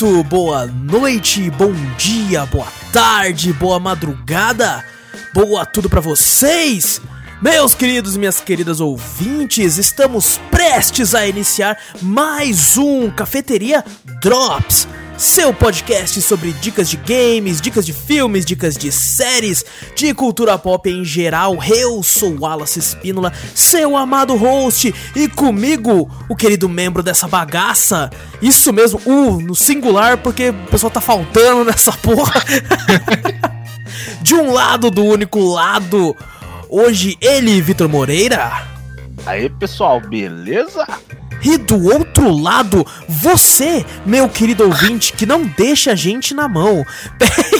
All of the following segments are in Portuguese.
Muito boa noite, bom dia, boa tarde, boa madrugada, boa tudo pra vocês! Meus queridos e minhas queridas ouvintes, estamos prestes a iniciar mais um Cafeteria Drops, seu podcast sobre dicas de games, dicas de filmes, dicas de séries, de cultura pop em geral. Eu sou Wallace Espínola, seu amado host, e comigo, o querido membro dessa bagaça. Isso mesmo, uh, no singular, porque o pessoal tá faltando nessa porra. de um lado do único lado Hoje ele, Vitor Moreira. Aí pessoal, beleza? E do outro lado, você, meu querido ouvinte, que não deixa a gente na mão.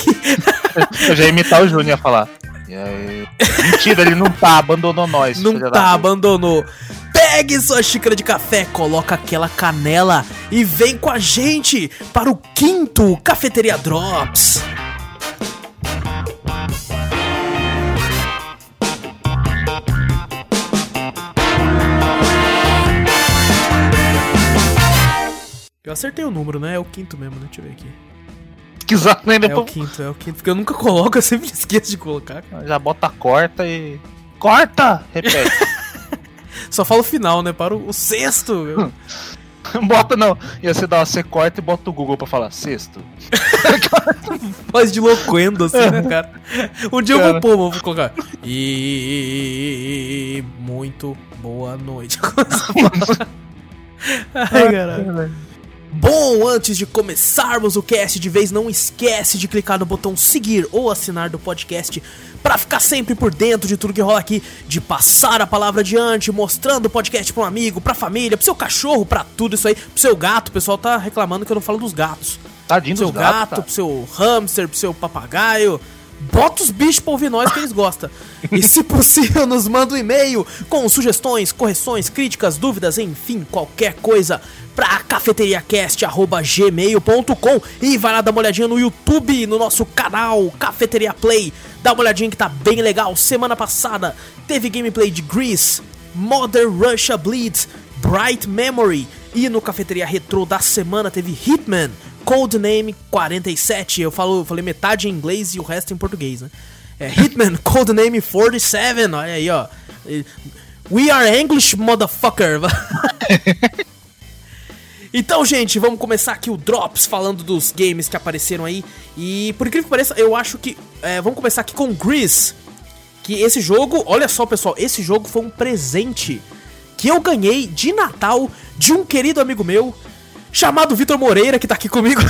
Eu já ia imitar o Júnior a falar. Mentira, ele não tá, abandonou nós. Não tá, abandonou. Pegue sua xícara de café, coloca aquela canela e vem com a gente para o quinto Cafeteria Drops. Eu acertei o número, né? É o quinto mesmo, né? Deixa eu ver aqui. Pesquisar né? É o quinto, é o quinto. Porque eu nunca coloco, eu sempre esqueço de colocar. Já bota corta e. Corta! Repete. Só fala o final, né? Para o, o sexto. bota não. E você dá você corta e bota o Google pra falar sexto. Faz de loquendo assim, né, cara? Um dia cara. eu vou pôr, vou colocar. E muito boa noite. Ai, caralho. Bom, antes de começarmos o cast de vez, não esquece de clicar no botão seguir ou assinar do podcast para ficar sempre por dentro de tudo que rola aqui, de passar a palavra adiante, mostrando o podcast para um amigo, pra família, pro seu cachorro, pra tudo isso aí, pro seu gato. O pessoal tá reclamando que eu não falo dos gatos. Tadinho pro seu gato, gato tá. pro seu hamster, pro seu papagaio. Bota os bichos pra ouvir nós que eles gostam. E se possível, nos manda um e-mail com sugestões, correções, críticas, dúvidas, enfim, qualquer coisa pra cafeteriacast.gmail.com e vai lá dar uma olhadinha no YouTube, no nosso canal Cafeteria Play. Dá uma olhadinha que tá bem legal. Semana passada teve gameplay de Grease, Mother Russia Bleeds, Bright Memory e no Cafeteria Retro da semana teve Hitman, Codename 47. Eu, falo, falei metade em inglês e o resto em português, né? É Hitman Codename 47, olha aí, ó. We are English, motherfucker. Então, gente, vamos começar aqui o Drops falando dos games que apareceram aí. E por incrível que pareça, eu acho que. É, vamos começar aqui com Gris. Que esse jogo, olha só, pessoal, esse jogo foi um presente que eu ganhei de Natal de um querido amigo meu chamado Vitor Moreira, que tá aqui comigo.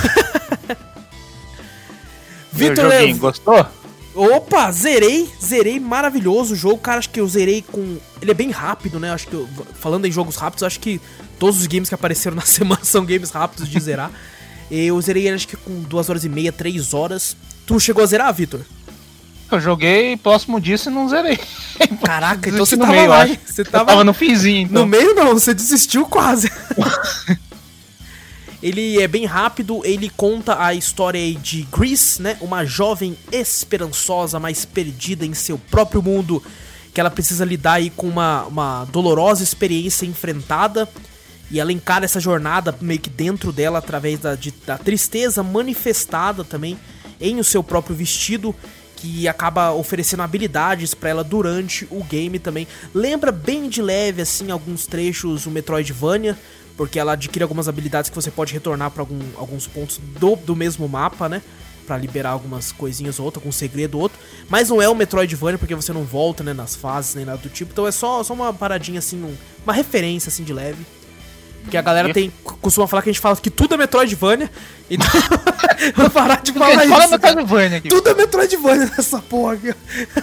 Vitor, é... gostou? Opa, zerei, zerei, maravilhoso o jogo, cara, acho que eu zerei com... Ele é bem rápido, né, acho que, eu... falando em jogos rápidos, acho que todos os games que apareceram na semana são games rápidos de zerar. eu zerei ele acho que com 2 horas e meia, 3 horas. Tu chegou a zerar, Vitor? Eu joguei próximo disso e não zerei. Caraca, então você tava meio, lá, Você tava... tava no finzinho, então. No meio não, você desistiu quase. Ele é bem rápido, ele conta a história de Grease, né? Uma jovem esperançosa, mas perdida em seu próprio mundo, que ela precisa lidar aí com uma, uma dolorosa experiência enfrentada. E ela encara essa jornada meio que dentro dela, através da, de, da tristeza manifestada também em o seu próprio vestido, que acaba oferecendo habilidades para ela durante o game também. Lembra bem de leve, assim, alguns trechos o Metroidvania, porque ela adquire algumas habilidades que você pode retornar para algum, alguns pontos do, do mesmo mapa, né? Pra liberar algumas coisinhas ou outra, algum segredo ou outro. Mas não é um Metroidvania, porque você não volta, né, nas fases, nem nada do tipo. Então é só, só uma paradinha assim, um, uma referência assim de leve. Que a galera tem, costuma falar que a gente fala que tudo é Metroidvania. Então, vou parar de falar isso. Fala Metroidvania aqui. Tudo é Metroidvania nessa porra aqui.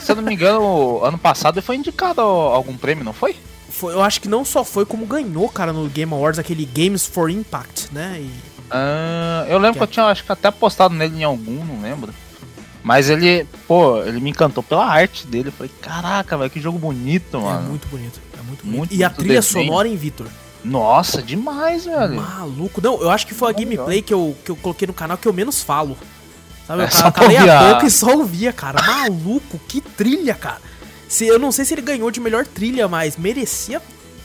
Se eu não me engano, ano passado foi indicado algum prêmio, não foi? Foi, eu acho que não só foi, como ganhou, cara, no Game Awards, aquele Games for Impact, né? E... Ah, eu lembro que, que eu tinha, acho que até postado nele em algum, não lembro. Mas ele, pô, ele me encantou pela arte dele. Eu falei, caraca, velho, que jogo bonito, mano. É muito bonito, é muito bonito. Muito, e a trilha desenho. sonora em Vitor? Nossa, demais, velho. Maluco. Não, eu acho que foi a gameplay que eu, que eu coloquei no canal que eu menos falo. Sabe, é, eu calei a boca e só ouvia, cara. Maluco, que trilha, cara. Se, eu não sei se ele ganhou de melhor trilha, mas merecia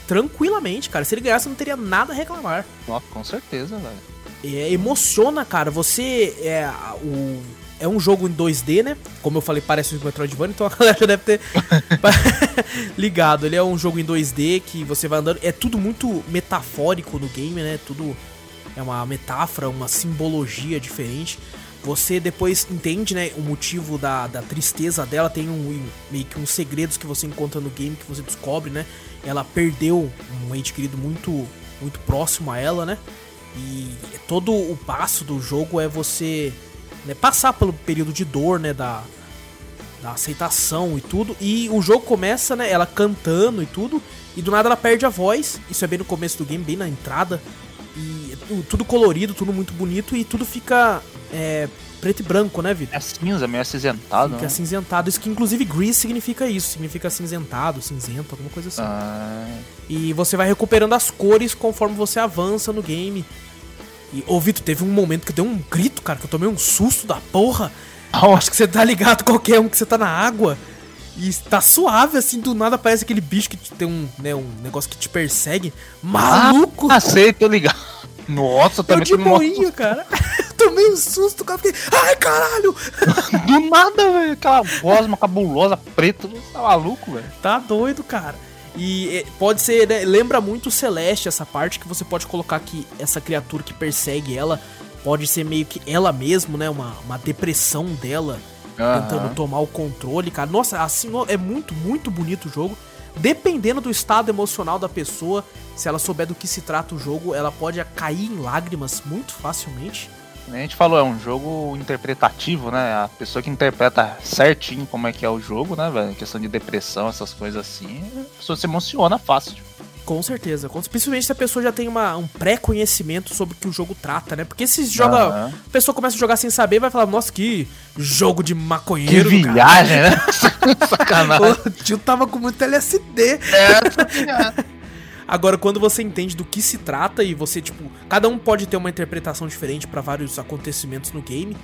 tranquilamente, cara. Se ele ganhasse, não teria nada a reclamar. Nossa, com certeza, velho. é, emociona, cara. Você é o é um jogo em 2D, né? Como eu falei, parece o Metroidvania, então a galera já deve ter ligado. Ele é um jogo em 2D que você vai andando. É tudo muito metafórico no game, né? Tudo é uma metáfora, uma simbologia diferente. Você depois entende, né, o motivo da, da tristeza dela. Tem um, meio que uns segredos que você encontra no game que você descobre, né? Ela perdeu um ente querido muito, muito próximo a ela, né? E todo o passo do jogo é você né, passar pelo período de dor, né, da, da aceitação e tudo. E o jogo começa, né, ela cantando e tudo, e do nada ela perde a voz. Isso é bem no começo do game, bem na entrada. E tudo colorido, tudo muito bonito e tudo fica é, preto e branco, né, Vitor? É cinza, meio acinzentado. Fica né? acinzentado. Isso que inclusive grease significa isso, significa acinzentado, cinzento, alguma coisa assim. Ah, E você vai recuperando as cores conforme você avança no game. E, ô Vitor, teve um momento que deu um grito, cara, que eu tomei um susto da porra. Acho que você tá ligado qualquer um que você tá na água. E tá suave, assim, do nada parece aquele bicho que te- tem um, né, um negócio que te persegue. Maluco! Ah, sei, tô ligado. Nossa, eu também de tomei uma- boinha, cara. Eu tomei um susto, cara. Fiquei, ai, caralho! Do nada, velho. Aquela gosma cabulosa, preta. Tá maluco, velho. Tá doido, cara. E é, pode ser, né, lembra muito o Celeste essa parte que você pode colocar que essa criatura que persegue ela pode ser meio que ela mesmo, né? Uma, uma depressão dela tentando Aham. tomar o controle, cara. Nossa, assim, é muito, muito bonito o jogo. Dependendo do estado emocional da pessoa, se ela souber do que se trata o jogo, ela pode cair em lágrimas muito facilmente. A gente falou, é um jogo interpretativo, né? A pessoa que interpreta certinho como é que é o jogo, né, velho? Questão de depressão, essas coisas assim, a pessoa se emociona fácil. Com certeza, principalmente se a pessoa já tem uma, um pré-conhecimento sobre o que o jogo trata, né? Porque se joga. Aham. A pessoa começa a jogar sem saber, vai falar, nossa, que jogo de Que maconheiro. cara." viagem, né? Sacanagem. O tio tava com muito LSD. É, Agora, quando você entende do que se trata e você, tipo, cada um pode ter uma interpretação diferente pra vários acontecimentos no game,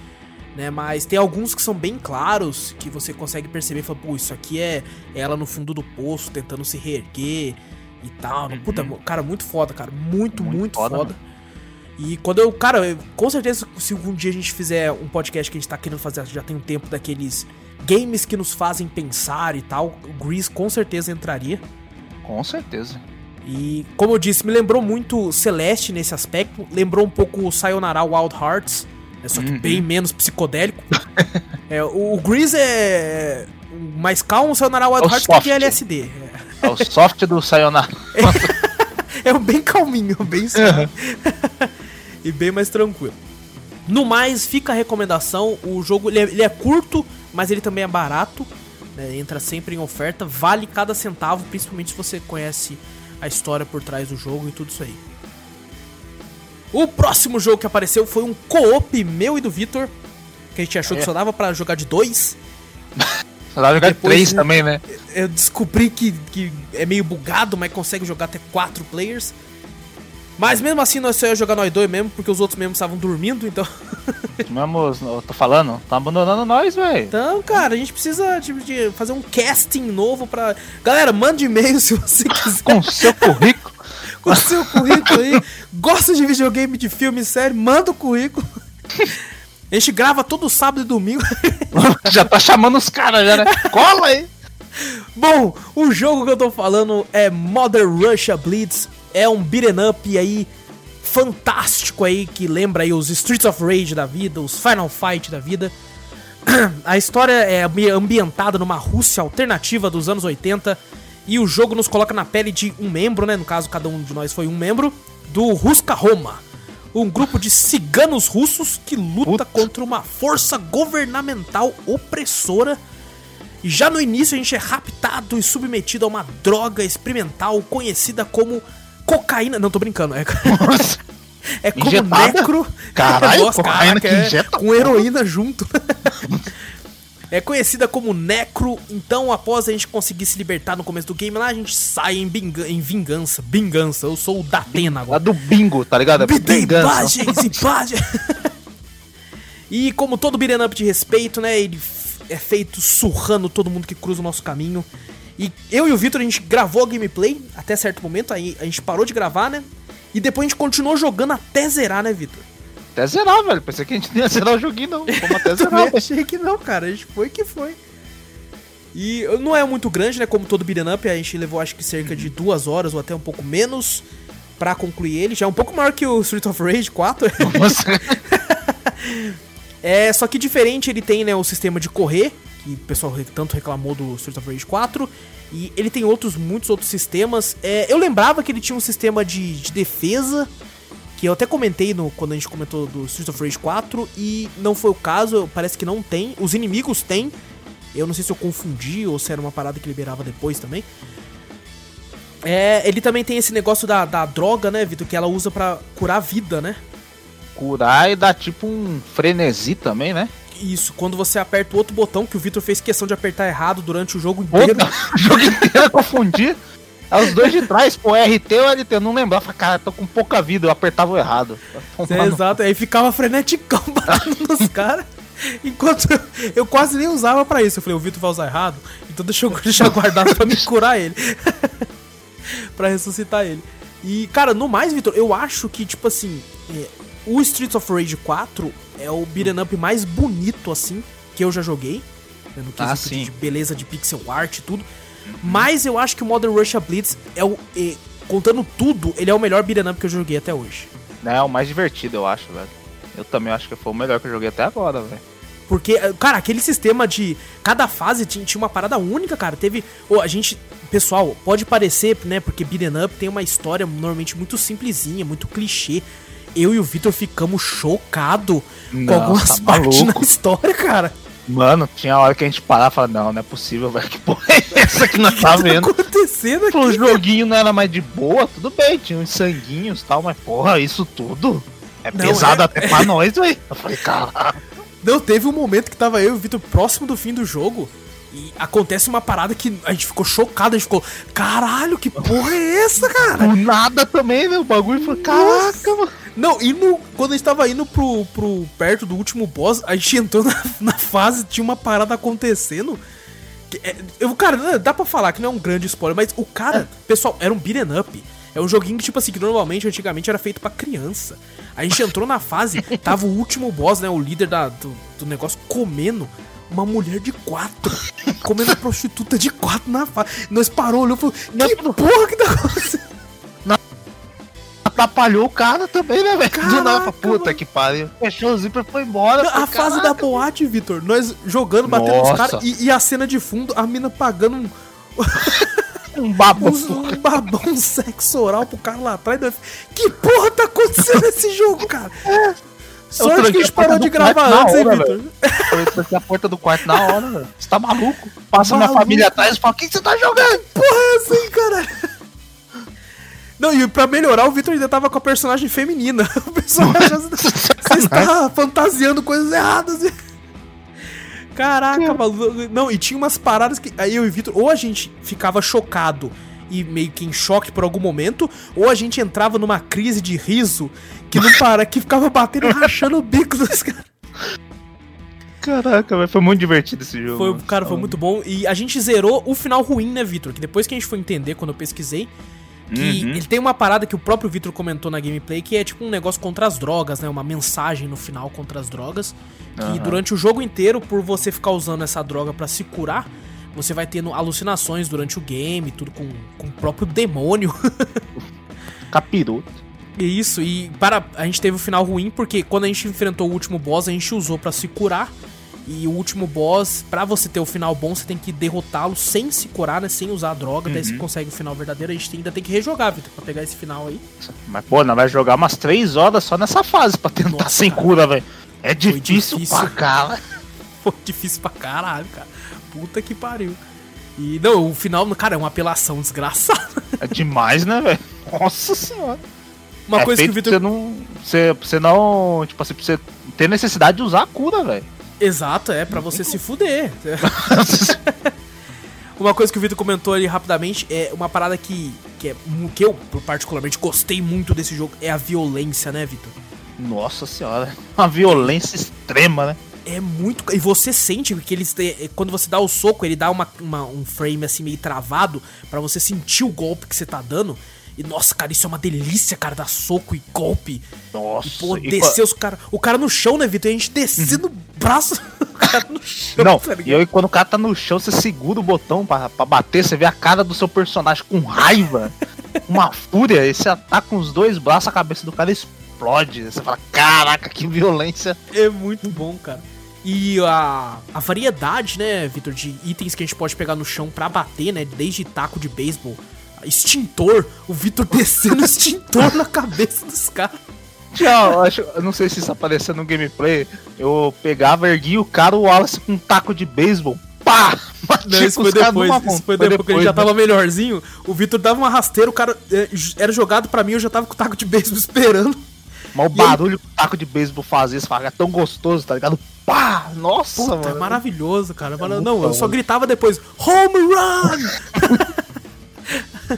né? Mas tem alguns que são bem claros, que você consegue perceber e falar, pô, isso aqui é ela no fundo do poço tentando se reerguer e tal. Puta, cara, muito foda, cara. Muito, muito, Muito foda. foda, E quando eu, cara, eu- com certeza, se algum dia a gente fizer um podcast que a gente tá querendo fazer, já tem um tempo daqueles games que nos fazem pensar e tal, o Grease com certeza entraria. Com certeza. E, como eu disse, me lembrou muito Celeste nesse aspecto. Lembrou um pouco o Sayonara Wild Hearts. É só que Uhum. bem menos psicodélico. é, o, o Grease é mais calmo, o Sayonara Wild É o Hearts tem que soft. LSD. É, É o soft do Sayonara. é um bem calminho, bem suave. e bem mais tranquilo. No mais, fica a recomendação. O jogo ele é, ele é curto, mas ele também é barato. né, entra sempre em oferta. Vale cada centavo, principalmente se você conhece a história por trás do jogo e tudo isso aí. O próximo jogo que apareceu foi um co-op meu e do Vitor. Que a gente achou que É. só dava pra jogar de dois. Você vai jogar Depois, três né? também, né? Eu descobri que, que é meio bugado, mas consegue jogar até quatro players. Mas mesmo assim nós só ia jogar nós dois mesmo, porque os outros mesmo estavam dormindo, então. Mesmo, eu tô falando, tá abandonando nós, velho. Então, cara, a gente precisa tipo, de fazer um casting novo pra. Galera, mande e-mail se você quiser Com seu currículo. com o seu currículo aí. Gosta de videogame, de filme, série, manda o currículo. A gente grava todo sábado e domingo. já tá chamando os caras já, né? Cola aí. Bom, o jogo que eu tô falando é Mother Russia Blitz. É um beat'em up aí fantástico aí que lembra aí os Streets of Rage da vida, os Final Fight da vida. A história é ambi- ambientada numa Rússia alternativa dos anos 80 e o jogo nos coloca na pele de um membro, né? No caso, cada um de nós foi um membro do Ruska Roma, um grupo de ciganos russos que luta contra uma força governamental opressora e já no início a gente é raptado e submetido a uma droga experimental conhecida como cocaína. Não, tô brincando. É, é como Injetada? necro. Caralho, Nossa, cocaína caraca, que é, injeta, Com heroína junto. É conhecida como Necro, então após a gente conseguir se libertar no começo do game lá, a gente sai em, binga- em vingança. Vingança, eu sou o Datena Lá agora. do bingo, tá ligado? Dê Vingança. imagens, imagens. e como todo beat'em up de respeito, né, ele é feito surrando todo mundo que cruza o nosso caminho. E eu e o Vitor, a gente gravou a gameplay até certo momento, aí a gente parou de gravar, né? E depois a gente continuou jogando até zerar, né, Vitor? até zerar, velho. Pensei que a gente não ia zerar o joguinho, não. Fomos até zerar. achei que não, cara. A gente foi que foi. E não é muito grande, né? Como todo beat'em up, a gente levou acho que cerca de duas horas ou até um pouco menos para concluir ele. Já é um pouco maior que o Street of Rage 4. Nossa. é, só que diferente, ele tem né, o sistema de correr, que o pessoal tanto reclamou do Street of Rage 4. E ele tem outros, muitos outros sistemas. É, eu lembrava que ele tinha um sistema de, de defesa, que eu até comentei no, quando a gente comentou do Street of Rage 4, e não foi o caso, parece que não tem. Os inimigos têm. Eu não sei se eu confundi ou se era uma parada que liberava depois também. É, ele também tem esse negócio da, da droga, né, Vitor, que ela usa para curar a vida, né? Curar e dá tipo um frenesi também, né? Isso, quando você aperta o outro botão que o Victor fez questão de apertar errado durante o jogo inteiro. o jogo inteiro eu confundi. É os dois de trás, pô, RT ou LT, eu não lembrava. Falei, cara, tô com pouca vida, eu apertava o errado. É, exato, aí ficava freneticão batendo nos caras. Enquanto eu, eu, quase nem usava para isso. Eu falei, o Vitor vai usar errado, então deixa eu deixar guardado pra me curar ele. pra ressuscitar ele. E, cara, no mais, Vitor, eu acho que, tipo assim, é, o Streets of Rage 4 é o beat'em up mais bonito, assim, que eu já joguei. Né, no ah, sim. de beleza de pixel art e tudo. Mas eu acho que o Modern Russia Blitz é o. É, contando tudo, ele é o melhor beat'em up que eu joguei até hoje. É, o mais divertido, eu acho, velho. Eu também acho que foi o melhor que eu joguei até agora, velho. Porque, eh, cara, aquele sistema de. Cada fase tinha, tinha uma parada única, cara. Teve. Oh, a gente. Pessoal, pode parecer, né? Porque Beat'em Up tem uma história normalmente muito simplesinha, muito clichê. Eu e o Victor ficamos chocados com algumas tá partes na história, cara. Mano, tinha hora que a gente parava e falava, não, não é possível, velho. Que porra é essa que nós tá, tá vendo? Tá acontecendo aqui? O joguinho não era mais de boa, tudo bem, tinha uns sanguinhos e tal, mas porra, isso tudo é não, pesado é... até pra nós, velho. Eu falei, caralho. Não, teve um momento que tava eu e o Vitor próximo do fim do jogo. E acontece uma parada que a gente ficou chocado, a gente ficou, caralho, que porra é essa, cara? Do nada também, né? O bagulho foi, caraca, mano. Não, e no, quando a gente tava indo pro, pro perto do último boss, a gente entrou na, na fase, tinha uma parada acontecendo. Que, é, eu, cara, dá pra falar que não é um grande spoiler, mas o cara, é. pessoal, era um beat'em up. É um joguinho que, tipo assim, que normalmente, antigamente, era feito para criança. A gente entrou na fase, tava o último boss, né? O líder da, do, do negócio comendo uma mulher de quatro. comendo prostituta de quatro na fase. Nós parou, olhou e falou: Que porra que tá acontecendo? atrapalhou o cara também, né, velho? Do nada, puta mano. que pariu. Fechou o zíper e foi embora. Não, a fase da boate, Vitor, nós jogando, batendo Nossa. nos caras e, e, a cena de fundo, a mina pagando um. um babão. Um, um babão sexo oral pro cara lá atrás. Que porra tá acontecendo nesse jogo, cara? É. Sorte que a gente parou de gravar antes, hein, Vitor? Eu tranquei a porta do quarto na hora, velho. Você tá maluco? Passa maluco. minha família atrás e fala: O que, que você tá jogando? Porra, é assim, cara? Não, e pra melhorar, o Victor ainda tava com a personagem feminina. O pessoal já. Você está fantasiando coisas erradas. Caraca, maluco. Não, e tinha umas paradas que. Aí eu e o Vitor, ou a gente ficava chocado e meio que em choque por algum momento, ou a gente entrava numa crise de riso que não para, que ficava batendo e rachando o bico dos caras. Caraca, foi muito divertido esse jogo. Foi, cara, foi muito bom. E a gente zerou o final ruim, né, Vitor? Que depois que a gente foi entender, quando eu pesquisei, que uhum. ele tem uma parada que o próprio Vitor comentou na gameplay, que é tipo um negócio contra as drogas, né? Uma mensagem no final contra as drogas. Que uhum. durante o jogo inteiro, por você ficar usando essa droga para se curar, você vai tendo alucinações durante o game, tudo com, com o próprio demônio. Capiroto. Isso, e para a gente teve o um final ruim porque quando a gente enfrentou o último boss, a gente usou para se curar. E o último boss, para você ter o final bom, você tem que derrotá-lo sem se curar, né? Sem usar a droga, uhum. daí você uhum. consegue o final verdadeiro. A gente ainda tem que rejogar, Vitor, pra pegar esse final aí. Mas, pô, não vai jogar umas 3 horas só nessa fase pra tentar Nossa, sem cara. cura, velho. É difícil, difícil pra caralho. Foi difícil pra caralho, cara. Puta que pariu. E não, o final, cara, é uma apelação desgraçada. É demais, né, velho? Nossa senhora. Uma é coisa que o Vitor. Você não. Você, você não. Tipo assim, você ter necessidade de usar a cura, velho. Exato, é, para você se fuder. uma coisa que o Vitor comentou ali rapidamente é uma parada que, que, é, que eu particularmente gostei muito desse jogo é a violência, né, Vitor? Nossa senhora, uma violência extrema, né? É muito. E você sente que eles. Quando você dá o soco, ele dá uma, uma um frame assim meio travado para você sentir o golpe que você tá dando. E nossa, cara, isso é uma delícia, cara, dar soco e golpe. Nossa, E, pô, descer os caras. O cara no chão, né, Vitor? E a gente descendo o braço. o cara no chão, Não, tá e aí quando o cara tá no chão, você segura o botão pra, pra bater, você vê a cara do seu personagem com raiva, uma fúria, e você ataca com os dois braços, a cabeça do cara explode. Você fala, caraca, que violência. É muito bom, cara. E a, a variedade, né, Vitor, de itens que a gente pode pegar no chão pra bater, né? Desde taco de beisebol, extintor, o Vitor descendo extintor na cabeça dos caras. Tchau, eu acho, eu não sei se isso apareceu no gameplay. Eu pegava, erguia o cara, o Wallace com um taco de beisebol. Pá! Não, isso foi depois, isso mão. foi depois, porque ele já né? tava melhorzinho. O Vitor dava uma rasteira, o cara j- era jogado pra mim, eu já tava com o taco de beisebol esperando. Mas o barulho que o taco de beisebol fazia, fala, é tão gostoso, tá ligado? Pá! Nossa, Puta, é mano. maravilhoso, cara. Mano, muito não, eu só gritava depois, home run!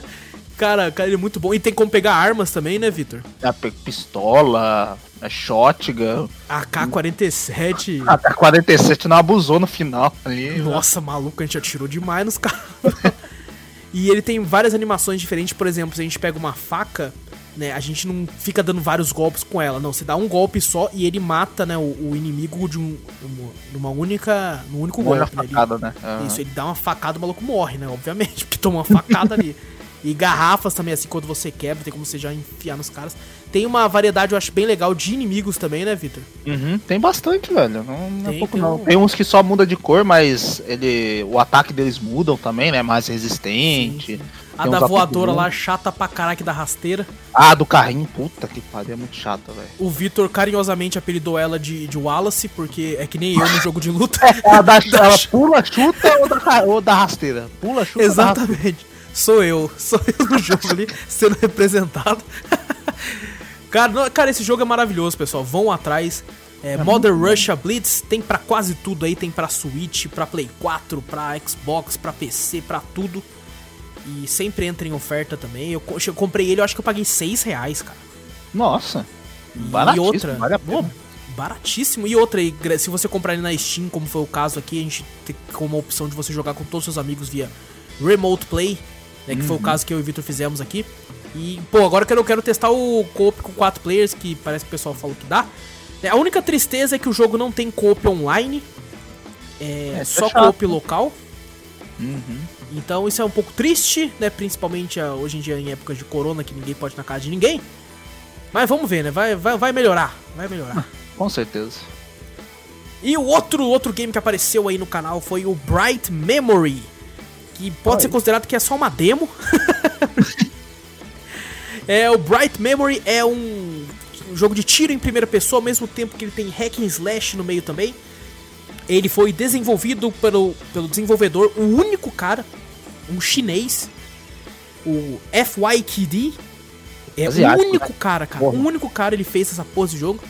cara, cara, ele é muito bom. E tem como pegar armas também, né, Vitor? É pistola, é shotgun. AK-47. Até 47 não abusou no final ali. Nossa, maluco, a gente atirou demais nos caras. e ele tem várias animações diferentes. Por exemplo, se a gente pega uma faca, né? A gente não fica dando vários golpes com ela. Não, você dá um golpe só e ele mata, né, o, o inimigo de um, uma, numa única. num único Olha a golpe, né? Ele- facada, né? Aham. Isso, ele dá uma facada, o maluco morre, né? Obviamente, porque toma uma facada ali. E garrafas também, assim, quando você quebra, tem como você já enfiar nos caras. Tem uma variedade, eu acho, bem legal de inimigos também, né, Victor? Uhum, tem bastante, velho. Não, não é Tem, pouco tem não. um- Tem uns que só muda de cor, mas ele, o ataque deles mudam também, né? Mais resistente. A da voadora lá, chata pra caraca da rasteira. Ah, do carrinho, puta que pariu, é muito chata, velho. O Vitor carinhosamente apelidou ela de, de Wallace, porque é que nem eu no jogo de luta. Ela, dá, ela pula, chuta ou da, ou da rasteira? Pula, chuta. Exatamente. Sou eu. Sou eu no jogo ali, sendo representado. cara, não- cara, esse jogo é maravilhoso, pessoal. Vão atrás. É, Modern Russia Blitz tem pra quase tudo aí. Tem pra Switch, pra Play 4, pra Xbox, pra PC, pra tudo. E sempre entra em oferta também. Eu, eu comprei ele, eu acho que eu paguei 6 reais, cara. Nossa. E Baratíssimo, outra, vale baratíssimo. E outra, e se você comprar ele na Steam, como foi o caso aqui, a gente tem como opção de você jogar com todos os seus amigos via Remote Play, né, que foi Uhum. o caso que eu e o Victor fizemos aqui. E, pô, agora que eu quero testar o co-op com 4 players, que parece que o pessoal falou que dá. É, A única tristeza é que o jogo não tem co-op online, é, É, é só co-op local. Uhum. Então isso é um pouco triste, né? Principalmente ah, hoje em dia em épocas de corona, que ninguém pode ir na casa de ninguém. Mas vamos ver, né? Vai, vai, vai melhorar, vai melhorar. Com certeza. E o outro, outro game que apareceu aí no canal foi o Bright Memory. Que pode Oi. ser considerado que é só uma demo. é, o Bright Memory é um jogo de tiro em primeira pessoa, ao mesmo tempo que ele tem hack and slash no meio também. Ele foi desenvolvido pelo, pelo desenvolvedor, o único cara, um chinês, o FYKD. É Asiático, o único cara, cara. Porra. O único cara ele fez essa pose de jogo.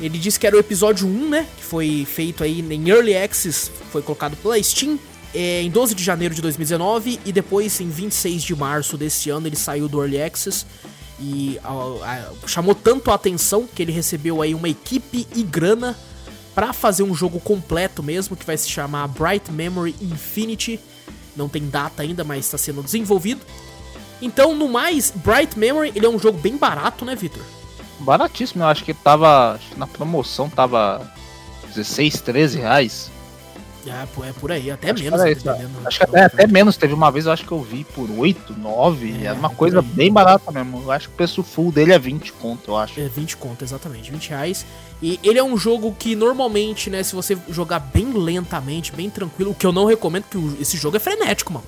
Ele disse que era o episódio 1, né? Que foi feito aí em Early Access, foi colocado pela Steam é, em 12 de janeiro de 2019 e depois em 26 de março desse ano ele saiu do Early Access e a- a- chamou tanto a atenção que ele recebeu aí uma equipe e grana pra fazer um jogo completo mesmo, que vai se chamar Bright Memory Infinity. Não tem data ainda, mas está sendo desenvolvido. Então, no mais, Bright Memory, ele é um jogo bem barato, né, Victor? Baratíssimo, eu acho que tava. Acho que na promoção tava 16, 13 reais. É, é por aí, até Acho menos, isso, Acho que até, menos. Teve uma vez, eu acho que eu vi por 8, 9. É, uma por coisa bem barata mesmo. Eu acho que o preço full dele é 20 conto, eu acho. É 20 conto, exatamente, 20 reais. E ele é um jogo que normalmente, né, se você jogar bem lentamente, bem tranquilo, o que eu não recomendo, que o- esse jogo é frenético, mano.